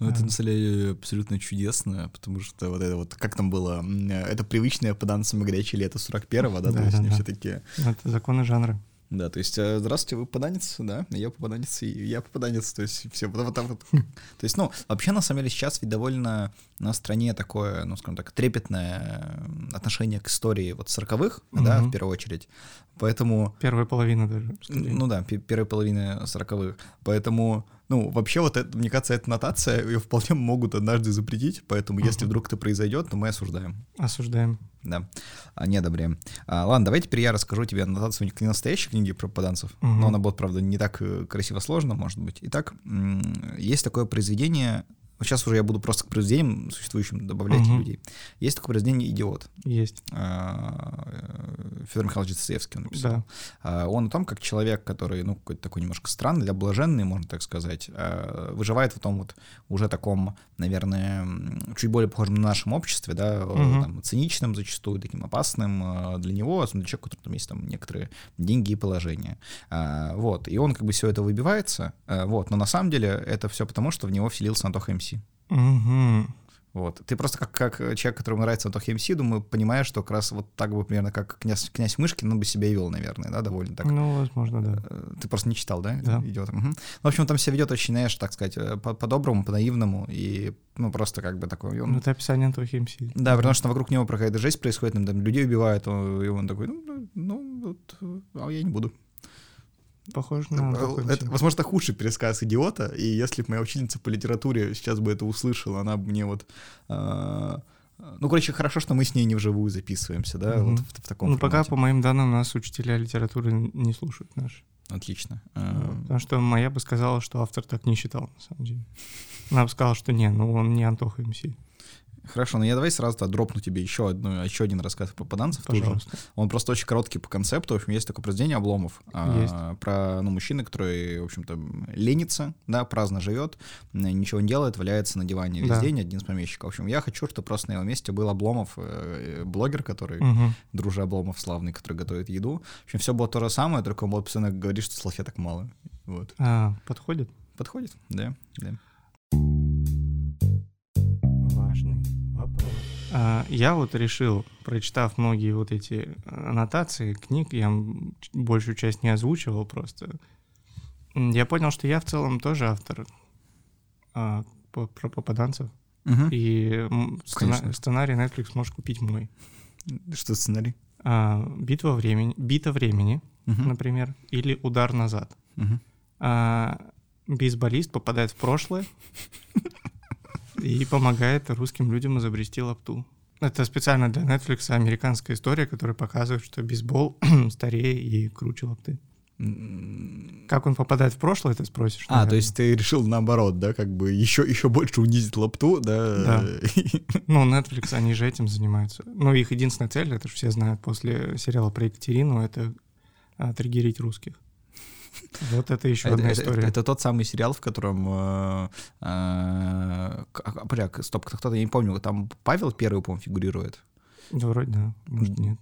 Ну, это, на самом деле, абсолютно чудесно, потому что вот это вот, как там было, это привычное попаданцам горячее лето 41-го, да, то есть они все такие,
Это законы жанра.
Да, то есть, э, здравствуйте, вы попаданец, да, я попаданец, и я попаданец, то есть, все, вот, вот вот. То есть, ну, вообще, на самом деле, сейчас ведь довольно на стране такое, ну, скажем так, трепетное отношение к истории вот 40-х, да,
Мгм.
в первую очередь, поэтому
Первая половина даже. скорее.
ну да, пе- первой половины сороковых. Поэтому, ну, вообще вот это, мне кажется, эта нотация, ее вполне могут однажды запретить, поэтому если вдруг это произойдет, то мы осуждаем.
Осуждаем.
Да, а, не одобряем. А, ладно, давай теперь я расскажу тебе аннотацию не настоящей книги про попаданцев,
Мгм.
но она будет, правда, не так э, красиво сложно, может быть. Итак, есть такое произведение, сейчас уже я буду просто к произведениям существующим добавлять
Мгм.
людей. Есть такое произведение «Идиот».
Есть.
Федор Михайлович Достоевский он написал.
Да.
А, Он о том, как человек, который, ну, какой-то такой немножко странный, для блаженный, можно так сказать, а, выживает в том вот уже таком, наверное, чуть более похожем на нашем обществе, да, э,
Мгм.
там, циничным зачастую, таким опасным а, для него, особенно для человека, у которого там есть там некоторые деньги и положение. А, Вот, и он как бы все это выбивается, а, вот, но на самом деле это все потому, что в него вселился Антоха МС.
Мгм.
Вот. Ты просто как, как человек, которому нравится Антоха МС, думаю, понимаешь, что как раз вот так бы примерно как князь, князь Мышкин, он бы себя и вел, наверное, да, довольно так.
Ну, возможно, да.
Э, Ты просто не читал, да?
Да.
Идет. Мгм. Ну, в общем, там себя ведет очень, знаешь, так сказать, э, по- по-доброму, по-наивному, и, ну, просто как бы такой... он-
Ну, это описание Антохи МС.
Да, потому что вокруг него какая-то жесть происходит, там, там людей убивают, он- и он такой, ну, ну, ну, вот, э, а я не буду.
Похоже на Антоху
Это, возможно, это худший пересказ идиота, и если бы моя учительница по литературе сейчас бы это услышала, она бы мне вот... э, ну, короче, хорошо, что мы с ней не вживую записываемся, да,
Мгм.
вот в, в таком
Ну, пока, по моим данным, нас учителя литературы не слушают наши.
Отлично.
Вот.
Э,
Потому что моя бы сказала, что автор так не считал, на самом деле. Она бы сказала, что не, ну он не Антоха МС.
Хорошо, но я давай сразу дропну тебе еще, одну, еще один рассказ про попаданцев тоже.
Пожалуйста.
Он просто очень короткий по концепту. В общем, есть такое произведение Обломов а, про ну, мужчины, который, в общем-то, ленится, да, праздно живет, ничего не делает, валяется на диване весь
Да.
день, один из помещиков. В общем, я хочу, чтобы просто на его месте был Обломов, э, блогер, который,
Мгм.
дружи Обломов славный, который готовит еду. В общем, все было то же самое, только он вот постоянно говорит, что салфеток мало. Вот.
А, подходит?
Подходит? Да, да.
Важный А, Я вот решил, прочитав многие вот эти аннотации книг, я большую часть не озвучивал просто. Я понял, что я в целом тоже автор а, по- про попаданцев.
Мгм.
И сцена- сценарий Netflix можешь купить мой.
Что сценарий?
А, Битва времени, бита времени,
Мгм.
например, или удар назад.
Мгм.
А, Бейсболист попадает в прошлое [laughs] и помогает русским людям изобрести лапту. Это специально для Netflix американская история, которая показывает, что бейсбол [clears throat] старее и круче лапты. Как он попадает в прошлое, ты спросишь?
А,
наверное.
то есть ты решил наоборот, да, как бы еще, еще больше унизить лапту, да?
Да. [laughs] Ну, Netflix, они же этим занимаются. Ну, их единственная цель, это же все знают после сериала про Екатерину, это а, триггерить русских. Вот это еще одна история.
это тот самый сериал, в котором... э, э, а, бля, стоп, кто-то, я не помню, там Павел Первый, по-моему, фигурирует.
Да, вроде да, может нет.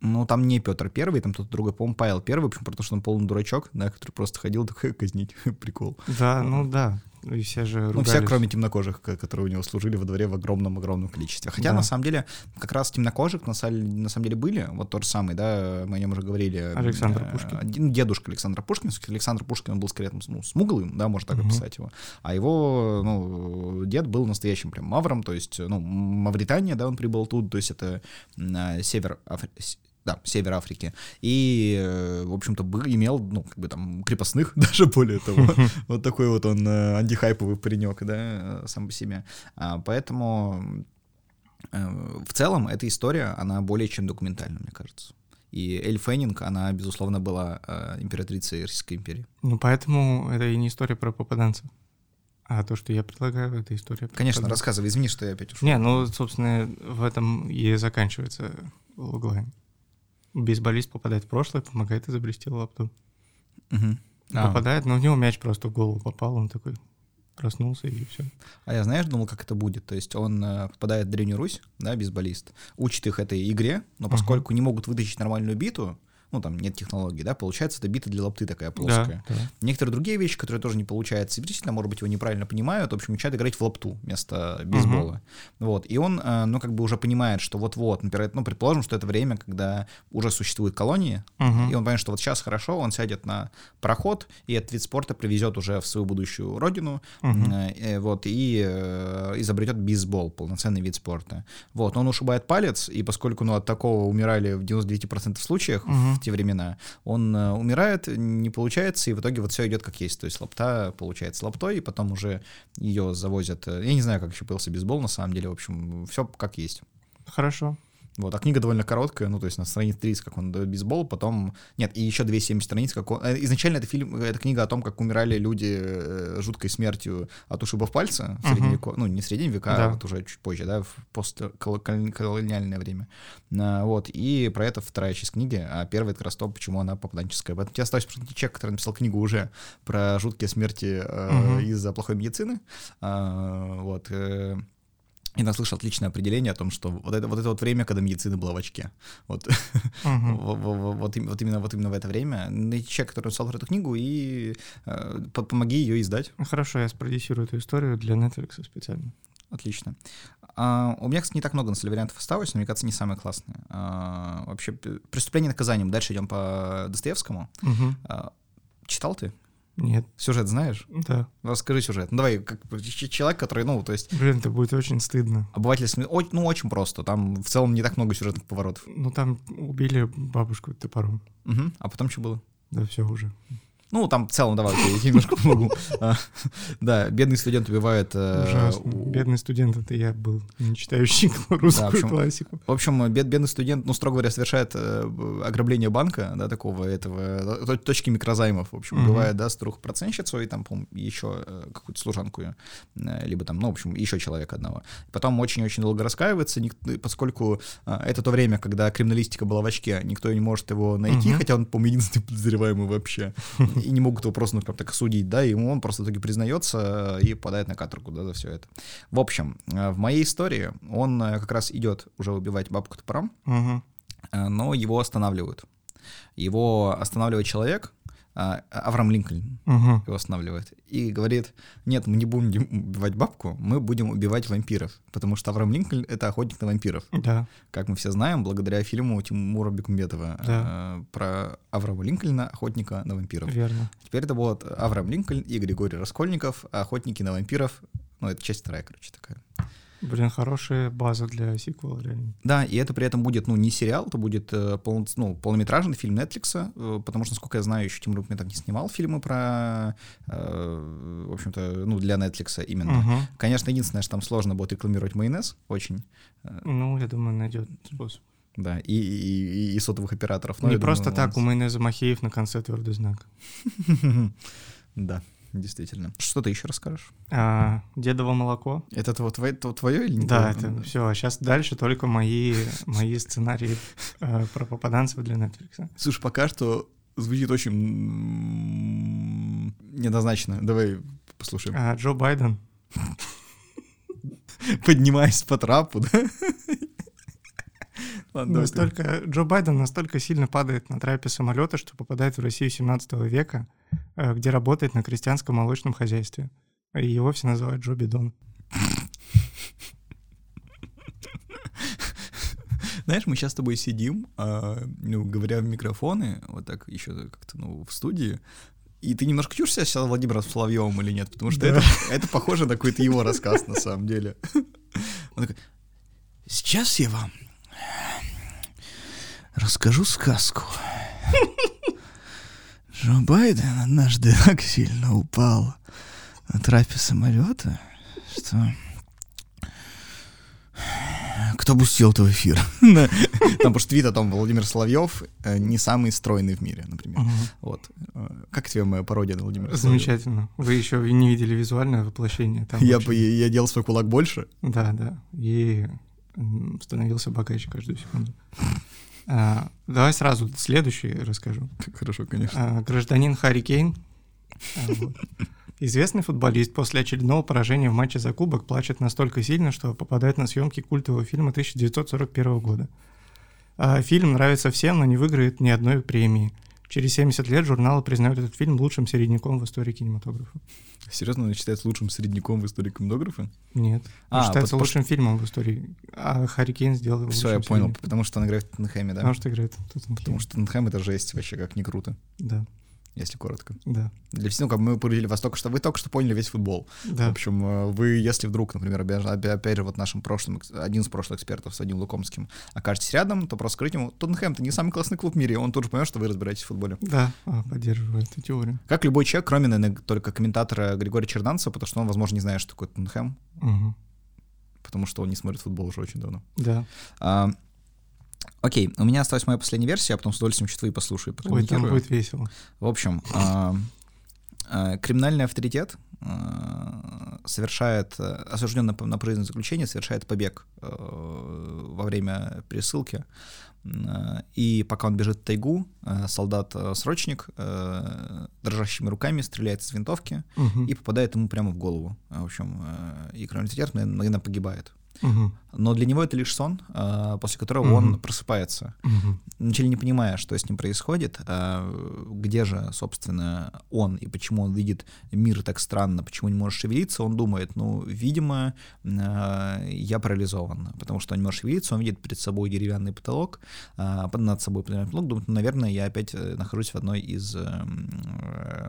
Ну, там не Петр Первый, там кто-то другой, по-моему, Павел Первый, почему? Потому что он полный дурачок, да, который просто ходил такой казнить. [laughs] Прикол.
Да, ну да. И все же
Ну, все,
ругались.
кроме темнокожих, ко- которые у него служили во дворе в огромном-огромном количестве. Хотя,
Да.
на самом деле, как раз темнокожих на, самом деле были. Вот тот же самый, да, мы о нем уже говорили.
Александр
э,
Пушкин.
Дедушка Александра Пушкина. Александр Пушкин он был скорее там, ну, смуглым, да, можно так
Мгм.
описать его. А его, ну, дед был настоящим прям мавром, то есть, ну, Мавритания, да, он прибыл тут, то есть это м, север Афри- да, север Африки. И, э, в общем-то, имел, ну, как бы там, крепостных, [laughs] даже более того. [laughs] Вот такой вот он э, антихайповый паренек, да, э, сам по себе. А, Поэтому в целом эта история, она более чем документальна, мне кажется. И Эль Феннинг, она, безусловно, была императрицей Российской империи.
Ну, поэтому это и не история про попаданцев. А то, что я предлагаю, это история
Конечно,
попаданцев.
рассказывай, извини, что я опять ушел.
Не, ну, собственно, в этом и заканчивается логлайн. Бейсболист попадает в прошлое, помогает изобрести лапту.
Мгм. А,
Попадает, но у него мяч просто в голову попал, он такой проснулся и все.
а я, знаешь, думал, как это будет. То есть он э, попадает в Древнюю Русь, да, бейсболист, учит их этой игре, но поскольку не могут вытащить нормальную биту, ну, там нет технологий, да, получается, это бита для лапты такая плоская.
Да, да.
Некоторые другие вещи, которые тоже не получается, действительно, может быть, его неправильно понимают, в общем, начинают играть в лапту вместо бейсбола. Вот, и он, э, ну, как бы уже понимает, что вот-вот, например, ну, предположим, что это время, когда уже существуют колонии,
Мгм.
и он понимает, что вот сейчас хорошо, он сядет на пароход, и этот вид спорта привезет уже в свою будущую родину,
Мгм.
э, вот, и э, изобретет бейсбол, полноценный вид спорта. Вот, но он ушибает палец, и поскольку, ну, от такого умирали в 99% случаев
Мгм.
в те времена, он э, умирает, не получается, и в итоге вот все идет как есть. То есть лапта получается лаптой, и потом уже ее завозят. э, Я не знаю, как еще появился бейсбол, на самом деле, в общем, все как есть.
Хорошо.
Вот, а книга довольно короткая, ну, то есть на странице 30, как он дает бейсбол, потом... Нет, и еще 270 страниц, как он... э, Изначально это фильм, это книга о том, как умирали люди э, жуткой смертью от ушибов пальца в средневеко... Ну, не в средние века,
Да.
а вот уже чуть позже, да, в постколониальное время. А, Вот, и про это вторая часть книги, а первая это как раз то, почему она попаданческая. Поэтому тебе остается просто человек, который написал книгу уже про жуткие смерти э,
Мгм.
из-за плохой медицины. А, Вот, э, и наслышал отличное определение о том, что вот это вот, это вот время, когда медицина была в очке. Вот, [laughs] вот, им- вот именно, вот именно в это время. Найти человека, который написал эту книгу, и э, по- помоги ее издать.
Хорошо, я спродюсирую эту историю для Netflix специально.
Отлично. А, у меня, кстати, не так много на самом деле вариантов осталось, но мне кажется, не самые классные. А, вообще, преступление и наказание. Мы дальше идем по Достоевскому. А, читал ты?
Нет,
Сюжет знаешь?
да.
Расскажи сюжет. Ну, давай, как человек, который, ну, то есть,
Блин, это будет очень стыдно.
обыватель, сме- о- ну, очень просто. Там в целом не так много сюжетных поворотов.
Ну, там убили бабушку топором.
Мгм. А потом что было?
Да, все уже.
Ну, там в целом, давай, я немножко помогу. А, Да, бедный студент убивает... э,
Ужасно. Бедный студент, это я был, не читающий [laughs] русскую классику.
В общем, бед, бедный студент, ну, строго говоря, совершает э, ограбление банка, да, такого этого, э, точки микрозаймов, в общем, убивает, да, старуху-процентщицу и там, по еще э, какую-то служанку, э, либо там, ну, в общем, еще человека одного. Потом очень-очень долго раскаивается, поскольку э, это то время, когда криминалистика была в очке, никто не может его найти, хотя он, по-моему, единственный подозреваемый вообще, и не могут его просто, ну, прям так судить, да, и он просто в итоге признается и попадает на каторгу, да, за все это. В общем, э, в моей истории он э, как раз идет уже убивать бабку топором, э, но его останавливают. Его останавливает человек, Авраам Линкольн
Мгм.
его останавливает, и говорит, нет, мы не будем убивать бабку, мы будем убивать вампиров, потому что Авраам Линкольн — это охотник на вампиров.
Да.
Как мы все знаем, благодаря фильму Тимура Бекмамбетова э, про Авраама Линкольна, охотника на вампиров.
Верно.
Теперь это будет Авраам Линкольн и Григорий Раскольников, охотники на вампиров. Ну, это часть вторая, короче, такая.
Блин, хорошая база для сиквела, реально.
Да, и это при этом будет, ну, не сериал, это будет э, пол- ну, полнометражный фильм Netflix, э, потому что, насколько я знаю, еще Тимур Бекмамбетов не снимал фильмы про, э, в общем-то, ну, для Netflix именно.
Мгм.
Конечно, единственное, что там сложно будет рекламировать майонез, очень,
Ну, я думаю, найдет способ.
да, и, и, и- сотовых операторов. Но
Не
я думаю,
просто так, у
он-
майонеза Махеев на конце твердый знак. [laughs]
Да, действительно. Что ты еще расскажешь?
А, дедово молоко.
Это тво- твое, твое или не
Да,
твое?
это все. А сейчас дальше только мои, мои сценарии э, про попаданцев для Netflix.
Слушай, пока что звучит очень неоднозначно. Давай послушаем.
А, Джо Байден.
Поднимаясь по трапу, да? [laughs] Ладно.
Настолько, Джо Байден настолько сильно падает на трапе самолета, что попадает в Россию 17 века, э, где работает на крестьянском молочном хозяйстве. И его все называют Джо Бидон. [laughs]
Знаешь, мы сейчас с тобой сидим, а, ну, говоря в микрофоны, вот так еще как-то, ну, в студии, и ты немножко чувствуешь себя сейчас Владимиром Соловьевым или нет? Потому что
Да.
это, это похоже на какой-то его рассказ на самом деле. [laughs] Он такой, сейчас я вам расскажу сказку. Джо Байден однажды [laughs] так сильно упал на трапе самолета, что... Кто пустил это в эфир? [laughs] Там просто твит о том, Владимир Соловьев э, не самый стройный в мире, например. Вот. Э, Как тебе моя пародия на Владимира Соловьева?
Замечательно. Вы еще не видели визуальное воплощение.
Я, бы- делал свой кулак больше.
Да, да. И становился богаче каждую секунду. А, давай сразу следующий расскажу.
Хорошо, конечно.
А, гражданин Харри Кейн. а, вот. Известный футболист после очередного поражения в матче за кубок плачет настолько сильно, что попадает на съемки культового фильма 1941 года. А, фильм нравится всем, но не выиграет ни одной премии. Через 70 лет журналы признают этот фильм лучшим середняком в истории кинематографа.
Серьезно, он считается лучшим средняком в истории кинематографа?
Нет. Он
А,
считается
пот-
лучшим фильмом в истории. А Харри Кейн сделал его
Все, я понял,
середняком.
потому что он играет в Тоттенхэме, да?
Потому что играет в Тоттенхэме.
Потому что Тоттенхэм — это жесть вообще, как не круто,
Да,
если коротко.
да,
Для всех, ну, как мы порудили вас только что, вы только что поняли весь футбол. В
да.
общем, э, вы, если вдруг, например, опять же- вот нашим прошлым, один из прошлых экспертов с Вадимом Лукомским окажетесь рядом, то просто скажите ему, Тоттенхэм — это не самый классный клуб в мире, он тут же поймет, что вы разбираетесь в футболе.
Да, а, поддерживаю эту теорию.
Как любой человек, кроме, наверное, только комментатора Григория Черданцева, потому что он, возможно, не знает, что такое Тоттенхэм,
Мгм.
потому что он не смотрит футбол уже очень давно.
Да.
А, Окей, у меня осталась моя последняя версия, я потом с удовольствием еще твои послушаю.
Ой, там будет весело.
В общем, а, а, криминальный авторитет а, совершает, осужденный на пожизненное заключение, совершает побег во время пересылки. И пока он бежит в тайгу, солдат-срочник дрожащими руками стреляет из винтовки
Мгм.
и попадает ему прямо в голову. В общем, и криминальный авторитет мгновенно погибает.
Мгм.
Но для него это лишь сон, э, после которого он
Мгм.
просыпается
Мгм.
вначале не понимая, что с ним происходит, а где же, собственно, он и почему он видит мир так странно, почему не может шевелиться, он думает, ну, видимо, э, я парализован, потому что он не может шевелиться, он видит перед собой деревянный потолок, а, над собой деревянный потолок, думает, ну, наверное, я опять э, нахожусь в одной из, э, м,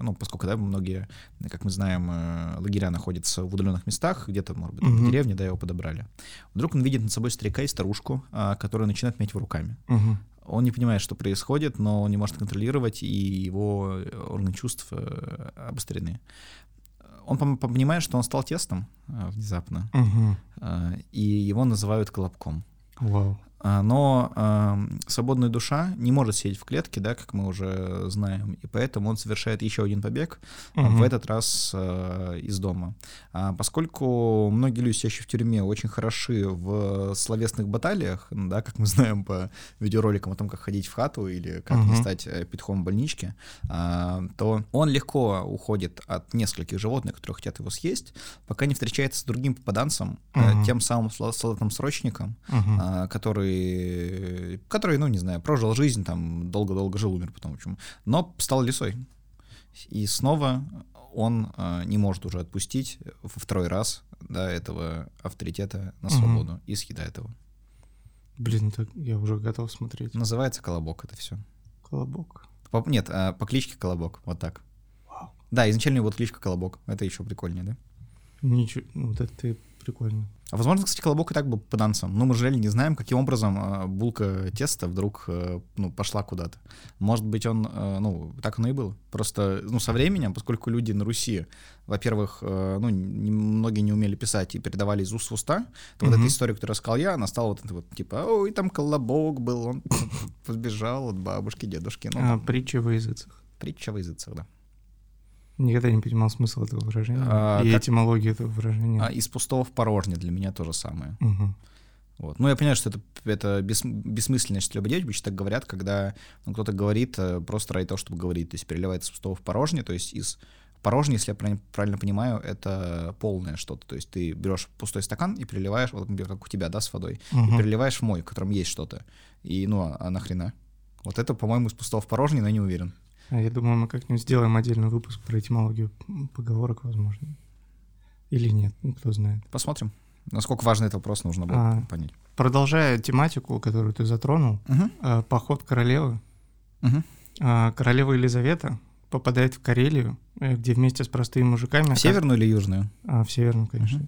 ну, поскольку, да, многие, как мы знаем, э, лагеря находятся в удаленных местах, где-то, может быть,
Мгм.
в деревне, да, его подобрали. Вдруг он видит над собой старика и старушку, а, которые начинают мять его руками.
Мгм.
Он не понимает, что происходит, но он не может контролировать, и его э, органы чувств э, обострены. Он понимает, что он стал тестом э, внезапно, э, и его называют колобком.
Вау.
А, Но эм, свободная душа не может сидеть в клетке, да, как мы уже знаем, и поэтому он совершает еще один побег,
Мгм.
в этот раз э, из дома. А, поскольку многие люди, сидящие в тюрьме, очень хороши в словесных баталиях, м, да, как мы знаем по видеороликам о том, как ходить в хату или как не
Мгм.
стать э, петухом в больничке, а, то он легко уходит от нескольких животных, которые хотят его съесть, пока не встречается с другим попаданцем, э,
Мгм.
тем самым соло- солдатом-срочником,
Мгм.
а, который, который, ну, не знаю, прожил жизнь, там, долго-долго жил, умер потом, общем, но стал лисой. И снова он э, не может уже отпустить во второй раз да, этого авторитета на свободу и съедает его.
Блин, так я уже готов смотреть.
Называется «Колобок» это все.
Колобок.
Нет, а, по кличке Колобок, вот так.
Вау.
Да, изначально его кличка Колобок. Это еще прикольнее, да?
Ничего, ну, вот это ты прикольно.
А возможно, кстати, Колобок и так был попаданцем. Но мы же реально не знаем, каким образом э, булка теста вдруг э, ну, пошла куда-то. Может быть, он, э, ну, так оно и было. Просто, ну, со временем, поскольку люди на Руси, во-первых, ну, не- многие не умели писать и передавали из уст в уста, то вот
Мгм.
эта история, которую рассказал я, она стала вот это вот, типа, ой, там Колобок был, он [laughs] сбежал от бабушки, дедушки. Ну,
А,
там
притча во языцах.
притча в языцах, да.
Никогда не понимал смысл этого выражения
А,
и
как-
этимологию этого выражения.
А из пустого в порожнее для меня то же самое.
Мгм.
Вот. Ну, я понимаю, что это, это бес, бессмысленно, что любые девочки так говорят, когда ну, кто-то говорит э, просто ради того, чтобы говорить, то есть переливает из пустого в порожнее, то есть из порожней, если я правильно, понимаю, это полное что-то, то есть ты берешь пустой стакан и переливаешь, вот, например, как у тебя, да, с водой, и
Мгм.
переливаешь в мой, в котором есть что-то, и, ну, а, а нахрена? Вот это, по-моему, из пустого в порожнее, но не уверен.
А я думаю, мы как-нибудь сделаем отдельный выпуск про этимологию поговорок, возможно. Или нет, ну, кто знает.
Посмотрим. Насколько важно этот вопрос, нужно было
А.
понять.
Продолжая тематику, которую ты затронул, а, поход королевы. А, Королева Елизавета попадает в Карелию, э, где вместе с простыми мужиками...
В
оказ-
северную или южную?
А, в северную, конечно.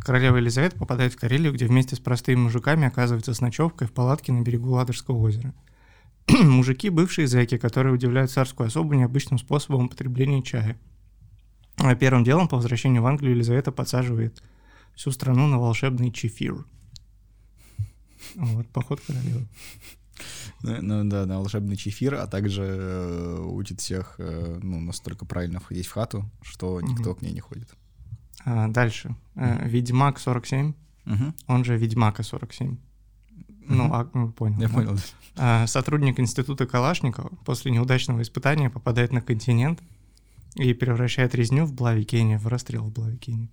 Королева Елизавета попадает в Карелию, где вместе с простыми мужиками оказывается с ночевкой в палатке на берегу Ладожского озера. [clears throat] Мужики — бывшие зэки, которые удивляют царскую особу необычным способом употребления чая. А первым делом по возвращению в Англию Елизавета подсаживает всю страну на волшебный чефир. Вот, поход королевы.
Ну, ну да, на волшебный чефир, а также э, учит всех э, ну, настолько правильно входить в хату, что никто
Мгм.
к ней не ходит.
А, дальше. Э, Ведьмак 47,
Мгм.
он же Ведьмака 47. Ну, а, ну, понял.
Я
да?
понял.
А, Сотрудник института Калашникова после неудачного испытания попадает на континент и превращает резню в Блавикене, в расстрел в Блавикене.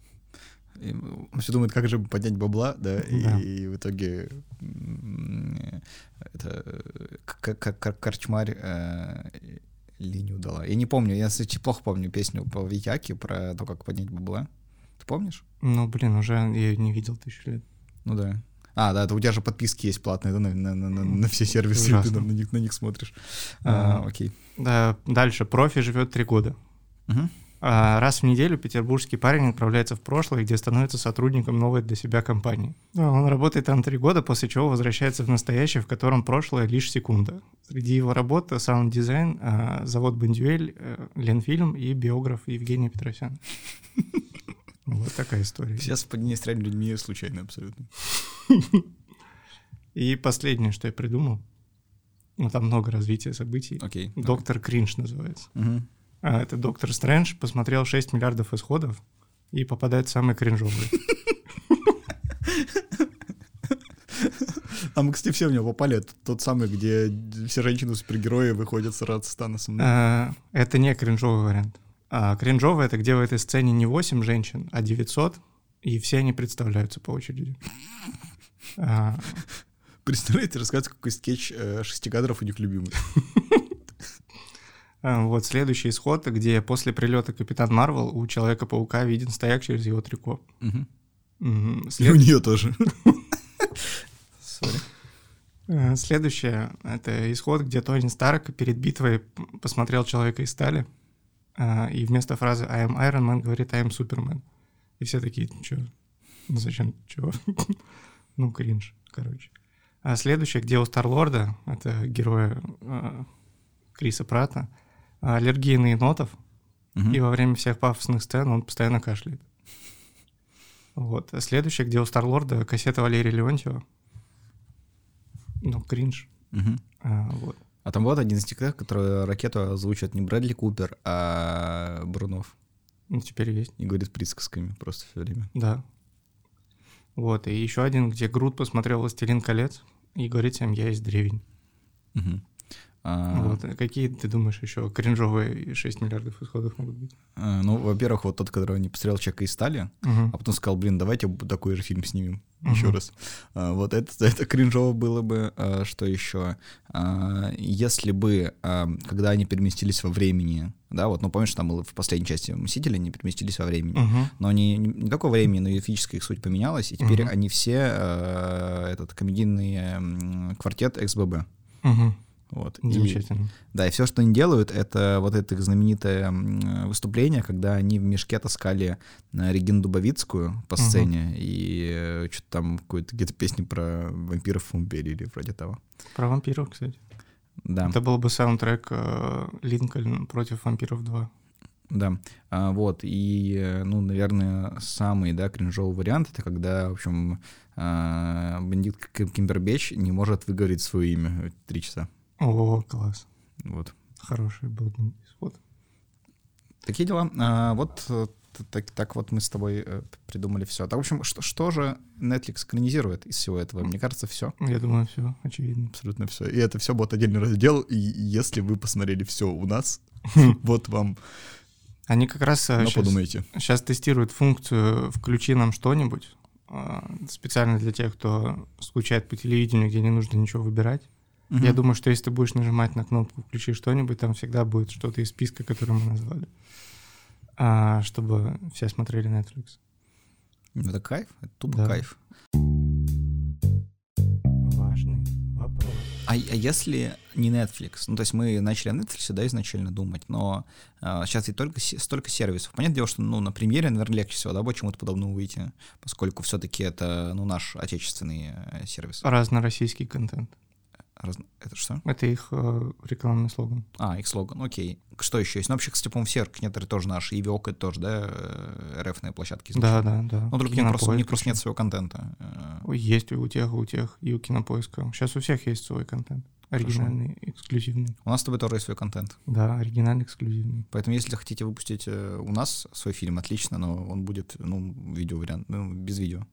И Он все думает, как же поднять бабла, да, и,
Да.
и в итоге э, это э, к- к- к- корчмарь э, линию дала. Я не помню, я кстати, плохо помню песню по Витяке про то, как поднять бабла. Ты помнишь?
Ну, блин, уже я ее не видел тысячу лет.
Ну да. А, да, это у тебя же подписки есть платные, да, на, на- на- на- на все сервисы, ты
Ужасно.
на, них, на них смотришь.
А.
А, окей.
Да, дальше. Профи живет три года.
Мгм.
А, Раз в неделю петербургский парень отправляется в прошлое, где становится сотрудником новой для себя компании. А, Он работает там три года, после чего возвращается в настоящее, в котором прошлое лишь секунда. Среди его работ — саунд-дизайн, а, завод «Бандюэль», э, Ленфильм и биограф Евгений Петросян. [laughs] Вот такая история.
Все с реальными людьми случайно абсолютно.
И последнее, что я придумал, ну там много развития событий,
Окей.
«Доктор Кринж» называется.
Мгм.
А, это доктор Стрэндж посмотрел 6 миллиардов исходов и попадает в самый кринжовый.
А мы, кстати, все в него попали. Это тот самый, где все женщины-супергерои выходят сразу с Таносом.
А, Это не кринжовый вариант. А кринжовый — это где в этой сцене не 8 женщин, а 900, и все они представляются по очереди. А,
Представляете, рассказывать, какой скетч э, шести кадров у них любимый. [laughs]
а, Вот следующий исход, где после прилета Капитан Марвел у Человека-паука виден стояк через его трико.
И у нее тоже. [laughs]
Э, Следующее — это исход, где Тони Старк перед битвой посмотрел «Человека из стали», а, и вместо фразы «I am Iron Man» говорит «I am Superman». И все такие, чё? Ну зачем? Чего? [laughs] ну, кринж, короче. А следующее, где у Старлорда, это героя а, Криса Прата, аллергия на енотов,
Мгм.
и во время всех пафосных сцен он постоянно кашляет. Вот. А следующее, где у Старлорда кассета Валерия Леонтьева. Ну, кринж.
Мгм.
А, вот.
А там вот один из тех, который ракету озвучивает не Брэдли Купер, а Брунов.
Ну, теперь есть.
И говорит присказками просто все время.
Да. Вот. И еще один, где Грут посмотрел «Властелин колец» и говорит всем «Я из древень».
Мгм. А,
Вот. а Какие, ты думаешь, еще кринжовые 6 миллиардов исходов могут быть?
а, ну, во-первых, вот тот, который не посмотрел «Человека из стали»,
Мгм.
а потом сказал, блин, давайте такой же фильм снимем еще
Мгм.
раз. А, вот это, [laughs] это кринжово было бы. А, что еще? А, если бы, когда они переместились во времени, да, вот, ну, помнишь, там было в последней части «Мстители», они переместились во времени.
Мгм.
Но не, не, не только времени, но и физическая их суть поменялась, и теперь
Мгм.
они все этот комедийный квартет XBB.
Мгм.
Вот. И-
Замечательно.
да, и все, что они делают, это вот это их знаменитое выступление, когда они в мешке таскали э, Регину Дубовицкую по сцене, и что-то там какую-то какие-то песни про вампиров пели или вроде того.
Про вампиров, кстати.
Да,
Это был бы саундтрек э, Линкольн против вампиров 2.
да. А, вот, и, э, ну, наверное, самый, да, кринжовый вариант, это когда, в общем, а, бандит Ким- Кимбербеч не может выговорить свое имя три часа.
О, класс.
Вот.
Хороший был бы исход.
Такие дела. А, вот э, так, так вот мы с тобой э, придумали все. Так, в общем, что, что же Netflix экранизирует из всего этого? Мне кажется, все.
Я думаю, все очевидно.
Абсолютно все. И это все будет отдельный раздел. И если вы посмотрели все у нас, [laughs] вот вам.
Они как раз
Ну,
сейчас,
подумайте.
тестируют функцию «включи нам что-нибудь», специально для тех, кто скучает по телевидению, где не нужно ничего выбирать. Я думаю, что если ты будешь нажимать на кнопку «включи что-нибудь», там всегда будет что-то из списка, который мы назвали, А, чтобы все смотрели Netflix.
Ну, Это кайф. Это тупо
Да.
кайф.
Важный вопрос.
А, а если не Netflix? Ну, то есть мы начали о Netflix, да, изначально думать, но сейчас ведь только, столько сервисов. Понятное дело, что, ну, на премьере, наверное, легче всего, да, будет чему-то подобному выйти, поскольку все-таки это, ну, наш отечественный э, сервис.
Разнороссийский контент.
Раз- Это что?
Это их э, рекламный слоган.
А, их слоган, окей. Что еще есть? Ну, вообще, кстати, по-моему, все некоторые тоже наши, и Виок это тоже, да, э, РФные площадки.
Да,
изначально.
да, да.
Ну, только у них просто,
Кинопоиск
просто нет своего контента. Э,
Есть у тех, у тех, и у кинопоиска. Сейчас у всех есть свой контент. Оригинальный, эксклюзивный.
У нас с тобой тоже есть свой контент.
Да, оригинальный, эксклюзивный.
Поэтому, если хотите выпустить э, у нас свой фильм, отлично, но он будет, ну, видео вариант, ну, без видео.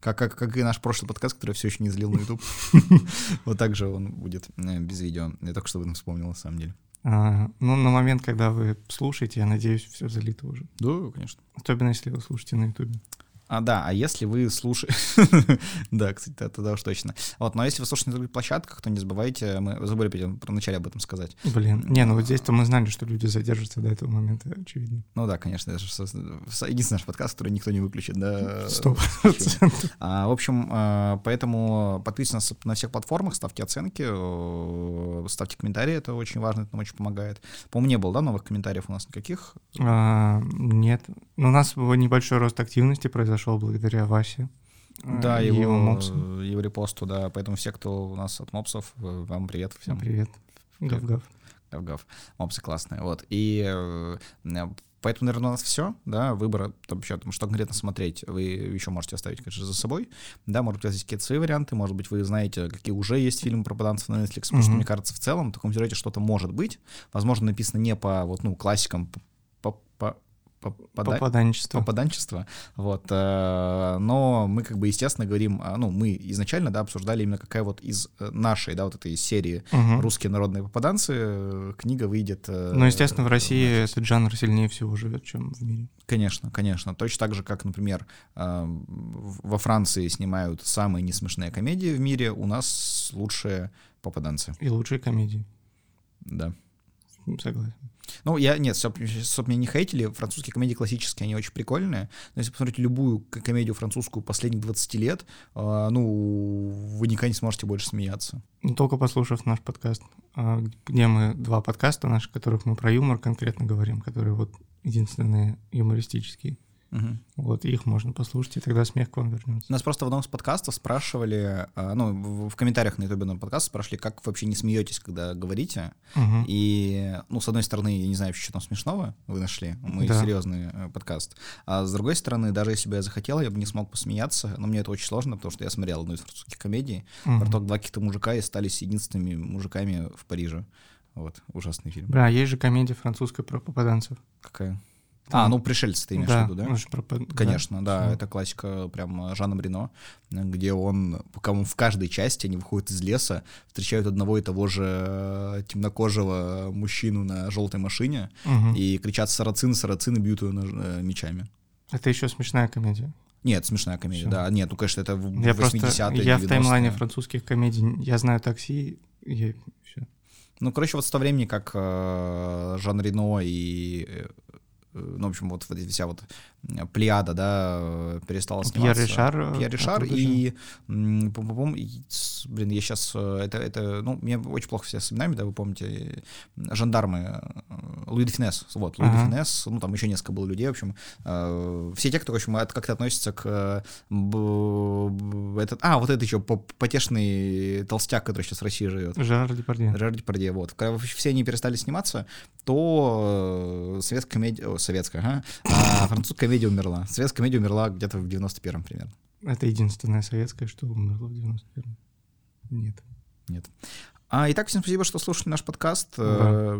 Как, как, как и наш прошлый подкаст, который все еще не залил на YouTube. [laughs] Вот так же он будет э, без видео. Я только что об этом вспомнил, на самом деле.
А, ну, на момент, когда вы слушаете, я надеюсь, все залито уже.
Да, конечно.
Особенно, если вы слушаете на Ютубе.
А, да, а если вы слушаете... [laughs] да, кстати, это тогда уж точно. Вот, но если вы слушаете на других площадках, то не забывайте, мы забыли про начале об этом сказать.
Блин, не, ну вот здесь-то мы знали, что люди задержатся до этого момента, очевидно.
Ну да, конечно, это же единственный наш подкаст, который никто не выключит, да.
Сто.
А, в общем, а, поэтому подписывайтесь на, всех платформах, ставьте оценки, ставьте комментарии, это очень важно, это нам очень помогает. По-моему, не было, да, новых комментариев у нас никаких?
А, Нет. Ну, У нас небольшой рост активности произошел благодаря Васе.
Да,
и
его,
его мопсу.
его репосту, да, поэтому все, кто у нас от мопсов, э, вам привет всем.
Привет. Гав-гав.
Гав-гав. Мопсы классные, вот. И э, поэтому, наверное, у нас все, да, выбора, там, еще, там, что конкретно смотреть, вы еще можете оставить, конечно, за собой, да, может быть, у вас есть какие-то свои варианты, может быть, вы знаете, какие уже есть фильмы про попаданцев на Netflix, потому что,
Мгм.
мне кажется, в целом в таком сюжете что-то может быть, возможно, написано не по, вот, ну, классикам, по, по, по, пода-
Попаданчество.
попаданчество, вот, э, но мы как бы, естественно, говорим, а, ну, мы изначально, да, обсуждали именно какая вот из э, нашей, да, вот этой серии
Мгм.
«Русские народные попаданцы» э, книга выйдет.
Ну, естественно, в России этот жанр сильнее всего живет, чем в мире.
Конечно, конечно. Точно так же, как, например, во Франции снимают самые несмешные комедии в мире, у нас лучшие попаданцы,
И лучшие комедии.
да.
Согласен.
Ну, я, нет, чтоб, чтоб меня не хейтили, французские комедии классические, они очень прикольные. Но если посмотреть любую комедию французскую последних 20 лет, э, ну, вы никогда не сможете больше смеяться.
Ну, Только послушав наш подкаст, а, где мы два подкаста наших, которых мы про юмор конкретно говорим, которые вот единственные юмористические.
Мгм.
Вот их можно послушать, и тогда смех к вам вернется.
Нас просто в одном из подкастов спрашивали, а, ну, в, комментариях на ютубе на подкаст спрашивали, как вы вообще не смеетесь, когда говорите.
Мгм.
И, ну, с одной стороны, я не знаю, что там смешного вы нашли, мы
Да.
серьезный э, подкаст. А с другой стороны, даже если бы я захотел, я бы не смог посмеяться, но мне это очень сложно, потому что я смотрел одну из французских комедий,
Мгм.
про то, как два каких-то мужика и стались единственными мужиками в Париже. Вот, ужасный фильм.
Бля, есть же комедия французская про попаданцев.
Какая? А, ну пришельцы ты имеешь
да,
в виду, да?
да,
Конечно, да,
всё.
это классика прям Жана Рено, где он, он в каждой части, они выходят из леса, встречают одного и того же э, темнокожего мужчину на желтой машине
Мгм.
и кричат «Сарацины, сарацины!» бьют его э, мечами.
Это еще смешная комедия.
Нет, смешная комедия,
Всё.
да. Нет, ну, конечно, это в
Я просто,
80-е,
я в таймлайне
90-е.
французских комедий, я знаю такси, и все.
Ну, короче, вот с того времени, как э, Жан Рено и, э, ну, в общем, вот, вот вся вот э, плеяда, да, э, перестала
Пьер
сниматься.
Ришар, э,
Пьер Ришар и, м, пум-пум-пум, и с- блин, я сейчас, это, это, ну, мне очень плохо все с именами, да, вы помните, э, жандармы, э, Луи де Финес, вот, Луи де
Ага.
Финес, ну, там еще несколько было людей, в общем, э, все те, кто, в общем, от- как-то относятся к э, этот, а, вот это еще по- потешный толстяк, который сейчас в России живет.
Жерар Депардье.
Жерар Депардье, вот. Когда все они перестали сниматься, то э, советская комедия, о, советская, ага, а французская комедия умерла. Советская комедия умерла где-то в 91-м примерно.
Это единственное советское, что умерло в 91-м. Нет.
Нет. А, итак, всем спасибо, что слушали наш подкаст. Э,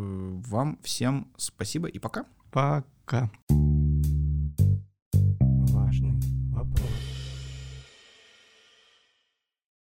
Вам всем спасибо и пока.
Пока.